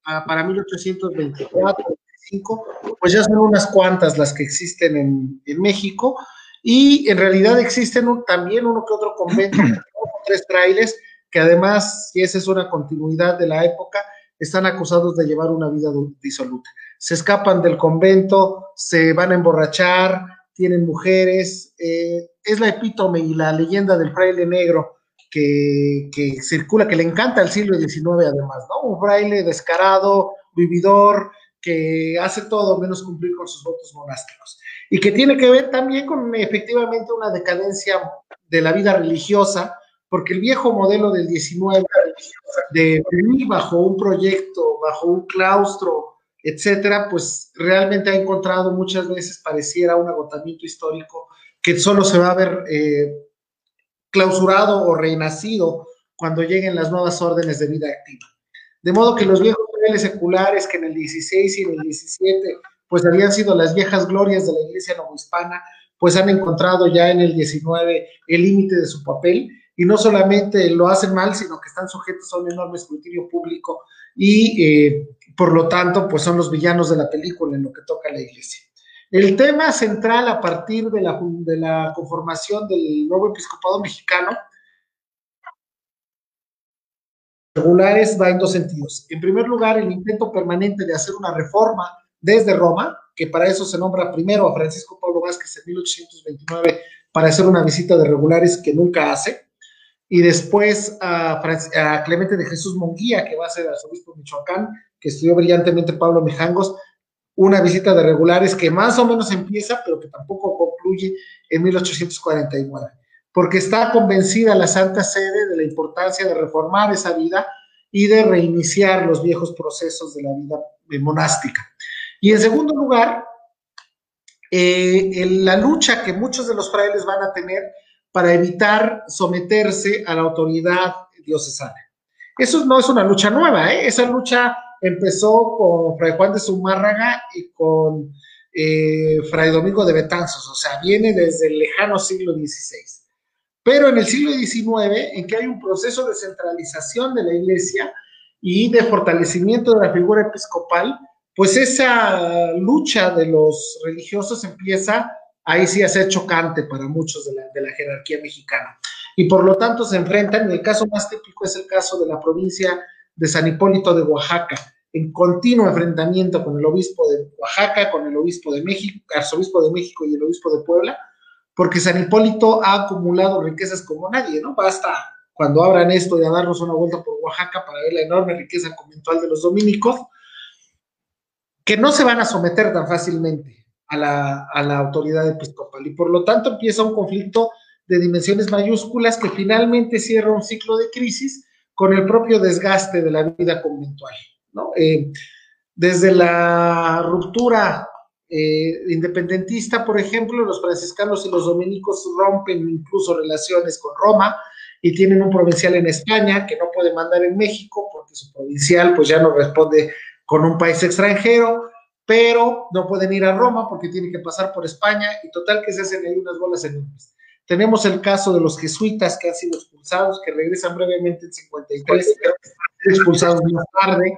para 1824, 25, pues ya son unas cuantas las que existen en, en México y en realidad existen también uno que otro convento, tres frailes, que además, si esa es una continuidad de la época, están acusados de llevar una vida disoluta. Se escapan del convento, se van a emborrachar, tienen mujeres, eh, es la epítome y la leyenda del fraile negro que, circula, que le encanta el siglo XIX además, ¿no? Un fraile descarado, vividor, que hace todo menos cumplir con sus votos monásticos. Y que tiene que ver también con efectivamente una decadencia de la vida religiosa, porque el viejo modelo del XIX, de vivir bajo un proyecto, bajo un claustro, etcétera, pues realmente ha encontrado muchas veces, pareciera un agotamiento histórico, que solo se va a ver eh, clausurado o renacido cuando lleguen las nuevas órdenes de vida activa. De modo que los viejos niveles seculares que en el 16 y el 17 pues habían sido las viejas glorias de la iglesia novohispana, pues han encontrado ya en el 19 el límite de su papel y y no solamente lo hacen mal, sino que están sujetos a un enorme escrutinio público y eh, por lo tanto, pues son los villanos de la película en lo que toca a la iglesia. El tema central a partir de la, conformación del nuevo episcopado mexicano regulares va en dos sentidos. En primer lugar, el intento permanente de hacer una reforma desde Roma, que para eso se nombra primero a Francisco Pablo Vázquez en 1829 para hacer una visita de regulares que nunca hace, y después a, Clemente de Jesús Monguía, que va a ser arzobispo de Michoacán, que estudió brillantemente Pablo Mijangos, una visita de regulares que más o menos empieza, pero que tampoco concluye en 1849 porque está convencida la Santa Sede de la importancia de reformar esa vida y de reiniciar los viejos procesos de la vida monástica. Y en segundo lugar, eh, la lucha que muchos de los frailes van a tener para evitar someterse a la autoridad diocesana. Eso no es una lucha nueva, ¿eh? esa lucha empezó con Fray Juan de Zumárraga y con eh, Fray Domingo de Betanzos, o sea, viene desde el lejano siglo XVI. Pero en el siglo XIX, en que hay un proceso de centralización de la iglesia y de fortalecimiento de la figura episcopal, pues esa lucha de los religiosos empieza ahí sí a ser chocante para muchos de la, de la jerarquía mexicana. Y por lo tanto se enfrentan, y el caso más típico es el caso de la provincia de San Hipólito de Oaxaca, en continuo enfrentamiento con el obispo de Oaxaca, con el obispo de México, arzobispo de México y el obispo de Puebla, porque San Hipólito ha acumulado riquezas como nadie, ¿no? Basta cuando abran esto y a darnos una vuelta por Oaxaca para ver la enorme riqueza conventual de los dominicos, que no se van a someter tan fácilmente a la, a la autoridad episcopal. Y por lo tanto empieza un conflicto de dimensiones mayúsculas que finalmente cierra un ciclo de crisis con el propio desgaste de la vida conventual, ¿no? Eh, desde la ruptura eh, independentista, por ejemplo, los franciscanos y los dominicos rompen incluso relaciones con Roma y tienen un provincial en España que no puede mandar en México porque su provincial pues ya no responde con un país extranjero, pero no pueden ir a Roma porque tienen que pasar por España y total que se hacen ahí unas bolas enormes. Tenemos el caso de los jesuitas que han sido expulsados, que regresan brevemente en 53, expulsados más tarde,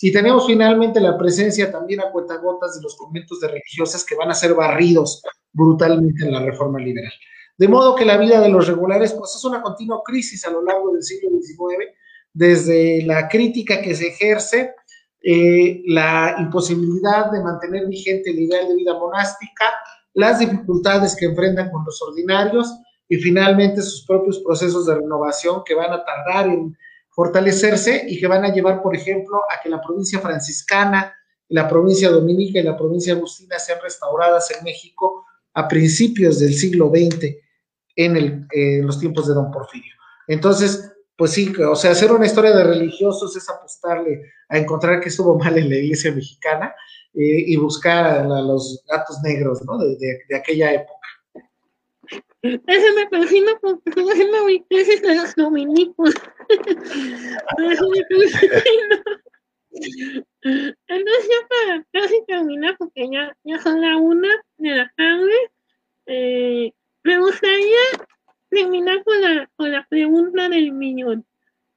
y tenemos finalmente la presencia también a cuentagotas de los conventos de religiosas que van a ser barridos brutalmente en la reforma liberal. De modo que la vida de los regulares pues es una continua crisis a lo largo del siglo XIX, desde la crítica que se ejerce, eh, la imposibilidad de mantener vigente el ideal de vida monástica, las dificultades que enfrentan con los ordinarios y finalmente sus propios procesos de renovación que van a tardar en fortalecerse y que van a llevar, por ejemplo, a que la provincia franciscana, la provincia dominica y la provincia agustina sean restauradas en México a principios del siglo XX en, los tiempos de Don Porfirio. Entonces, pues sí, o sea, hacer una historia de religiosos es apostarle a encontrar que estuvo mal en la iglesia mexicana eh, y buscar a, los gatos negros ¿no? de aquella época. Eso me fascina porque estoy haciendo mi tesis de los dominicos. Eso Entonces ya para casi terminar, porque ya, ya son la una de la tarde, eh, me gustaría terminar con la, con la pregunta del millón.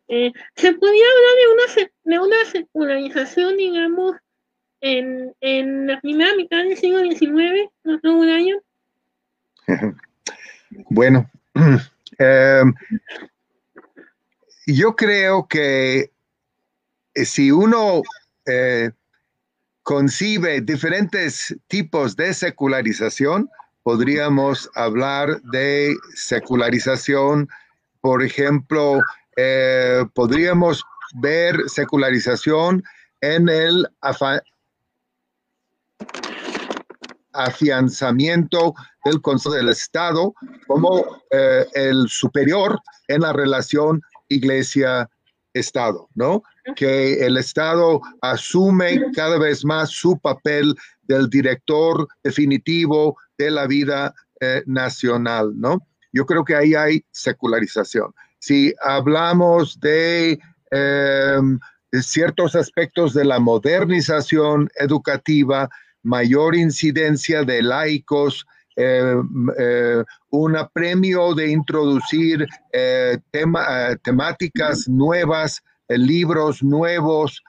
Eh, ¿Se podría hablar de una, de una secularización, digamos, en, en la primera mitad del siglo XIX, no todo un año? Bueno, eh, yo creo que eh, si uno eh, concibe diferentes tipos de secularización, podríamos hablar de secularización, por ejemplo, podríamos ver secularización en el afianzamiento del Consejo del Estado como eh, el superior en la relación iglesia-estado, ¿no? Que el Estado asume cada vez más su papel del director definitivo de la vida eh, nacional, ¿no? Yo creo que ahí hay secularización. Si hablamos de em, ciertos aspectos de la modernización educativa, mayor incidencia de laicos un premio de introducir temáticas nuevas, libros nuevos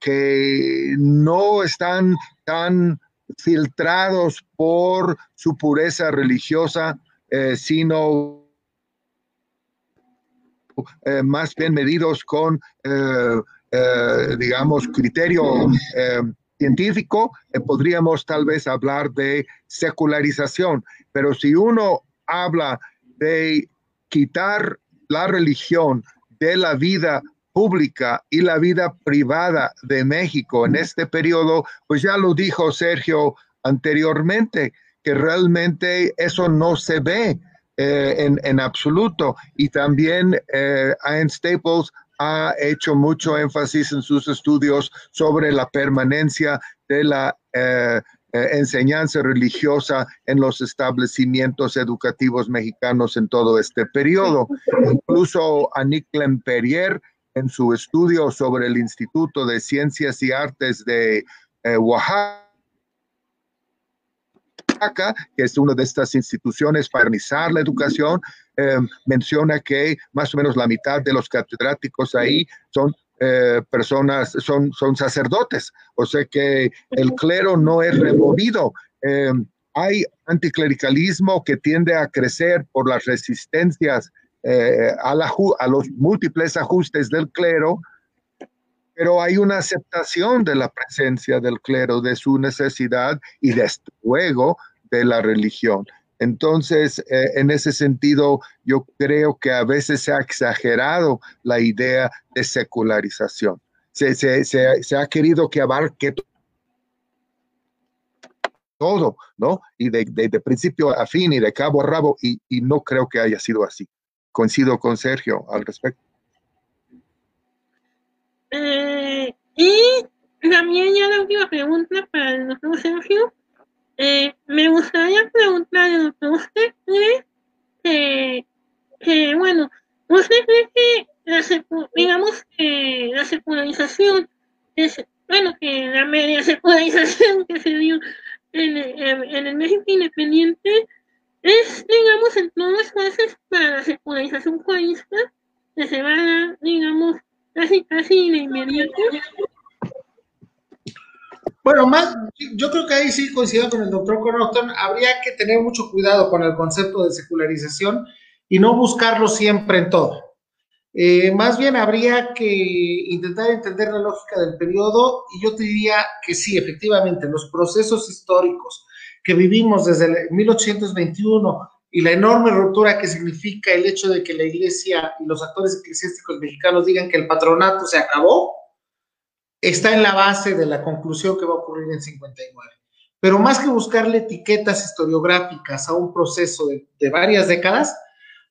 que no están tan filtrados por su pureza religiosa, sino eh, más bien medidos con, eh, eh, digamos, criterio científico, podríamos tal vez hablar de secularización. Pero si uno habla de quitar la religión de la vida pública y la vida privada de México en este periodo, pues ya lo dijo Sergio anteriormente, que realmente eso no se ve. Eh, en, absoluto. Y también eh, Ian Staples ha hecho mucho énfasis en sus estudios sobre la permanencia de la eh, enseñanza religiosa en los establecimientos educativos mexicanos en todo este periodo. Incluso a Nick Lemperrier, en su estudio sobre el Instituto de Ciencias y Artes de Oaxaca, que es una de estas instituciones para organizar la educación, eh, menciona que más o menos la mitad de los catedráticos ahí son eh, personas, son, sacerdotes, o sea que el clero no es removido. Eh, hay anticlericalismo que tiende a crecer por las resistencias a, la, a los múltiples ajustes del clero, pero hay una aceptación de la presencia del clero, de su necesidad y desde luego de la religión. Entonces, eh, en ese sentido, yo creo que a veces se ha exagerado la idea de secularización. Se, ha querido que abarque todo, ¿no? Y de, principio a fin y de cabo a rabo, y, no creo que haya sido así. Coincido con Sergio al respecto. Eh, y también ya la última pregunta para el doctor Sergio. Eh, me gustaría preguntarle a usted cree que, bueno, usted cree que la, digamos que la secularización es, bueno, que la media secularización que se dio en, el México independiente es, digamos, en todas las fases para la secularización juarista que se va a dar, digamos, casi casi de inmediato bueno, más, yo creo que ahí sí coincido con el doctor Connaughton, habría que tener mucho cuidado con el concepto de secularización y no buscarlo siempre en todo. Eh, más bien habría que intentar entender la lógica del periodo y yo te diría que sí, efectivamente, los procesos históricos que vivimos desde el 1821 y la enorme ruptura que significa el hecho de que la iglesia y los actores eclesiásticos mexicanos digan que el patronato se acabó, está en la base de la conclusión que va a ocurrir en 59. Pero más que buscarle etiquetas historiográficas a un proceso de, varias décadas,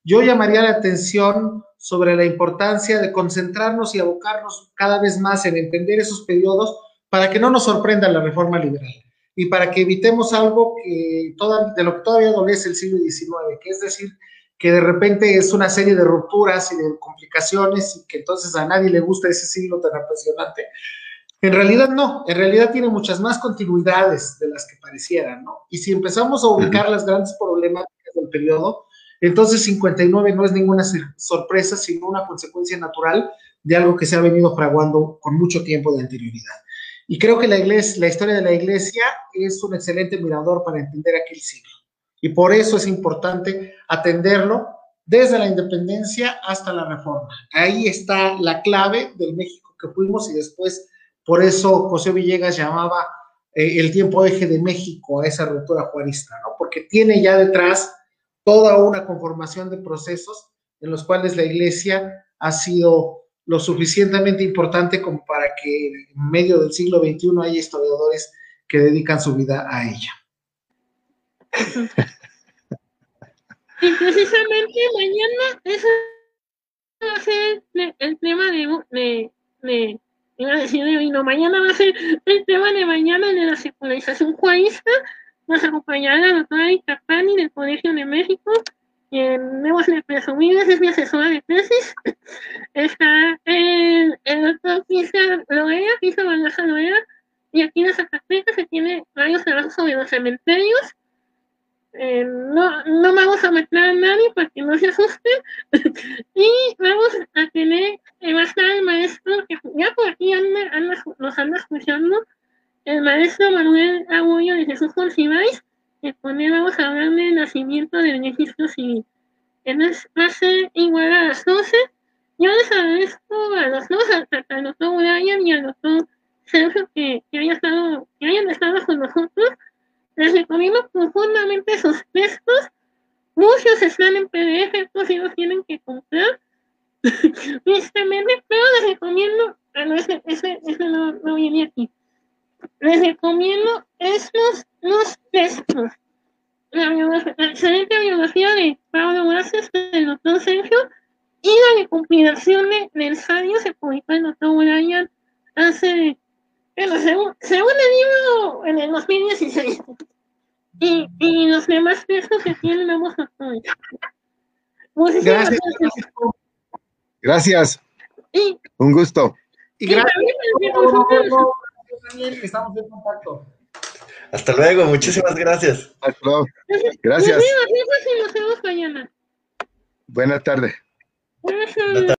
yo llamaría la atención sobre la importancia de concentrarnos y abocarnos cada vez más en entender esos periodos para que no nos sorprenda la reforma liberal y para que evitemos algo que toda, de lo que todavía adolece el siglo XIX, que es decir, que de repente es una serie de rupturas y de complicaciones y que entonces a nadie le gusta ese siglo tan apasionante, en realidad no, en realidad tiene muchas más continuidades de las que parecieran, ¿no? Y si empezamos a ubicar las grandes problemáticas del periodo, entonces 59 no es ninguna sorpresa, sino una consecuencia natural de algo que se ha venido fraguando con mucho tiempo de anterioridad. Y creo que la, iglesia, la historia de la iglesia es un excelente mirador para entender aquel siglo. Y por eso es importante atenderlo desde la independencia hasta la reforma. Ahí está la clave del México que fuimos y después por eso José Villegas llamaba eh, el tiempo eje de México a esa ruptura juarista, ¿no? Porque tiene ya detrás toda una conformación de procesos en los cuales la iglesia ha sido lo suficientemente importante como para que en medio del siglo XXI haya historiadores que dedican su vida a ella. Y precisamente mañana ese va a ser el tema de, de iba a decir no, mañana va a ser el tema de mañana de la secularización juarista. Nos acompañará la doctora Itapani del Colegio de México. En Nuevos Presumibles es mi asesora de tesis. Está el, el doctor Pisa Loera, Pisa Baldaza Loera, y aquí en Zacatecas se tiene varios trabajos sobre los cementerios. Eh, no, no vamos a matar a nadie para que no se asusten. y vamos a tener, eh, va a estar el maestro, que ya por aquí anda, anda, nos anda escuchando, el maestro Manuel Agullo de Jesús Concibáis, que con él vamos a hablar del nacimiento del registro civil. Entonces va a ser igual a las 12. Yo les agradezco a los dos, al doctor Brian y al doctor Sergio que, que, haya estado, que hayan estado con nosotros. Les recomiendo profundamente sus textos. Muchos están en PDF, estos sí los tienen que comprar. Pero les recomiendo, ah, ese, ese, ese no, no viene aquí. Les recomiendo estos los textos. La, excelente biografía de Pablo Gracias del doctor Sergio y la recompilación de, del ensayo se publicó el doctor Brian hace, bueno, según, según el libro, en el 2016. Y, y los demás textos que tienen ambos autores. Muchísimas Gracias. gracias. Gracias. Y, Un gusto. Y gracias. también Estamos en contacto. Hasta luego, muchísimas gracias. Hasta luego. Gracias. Buenas tardes.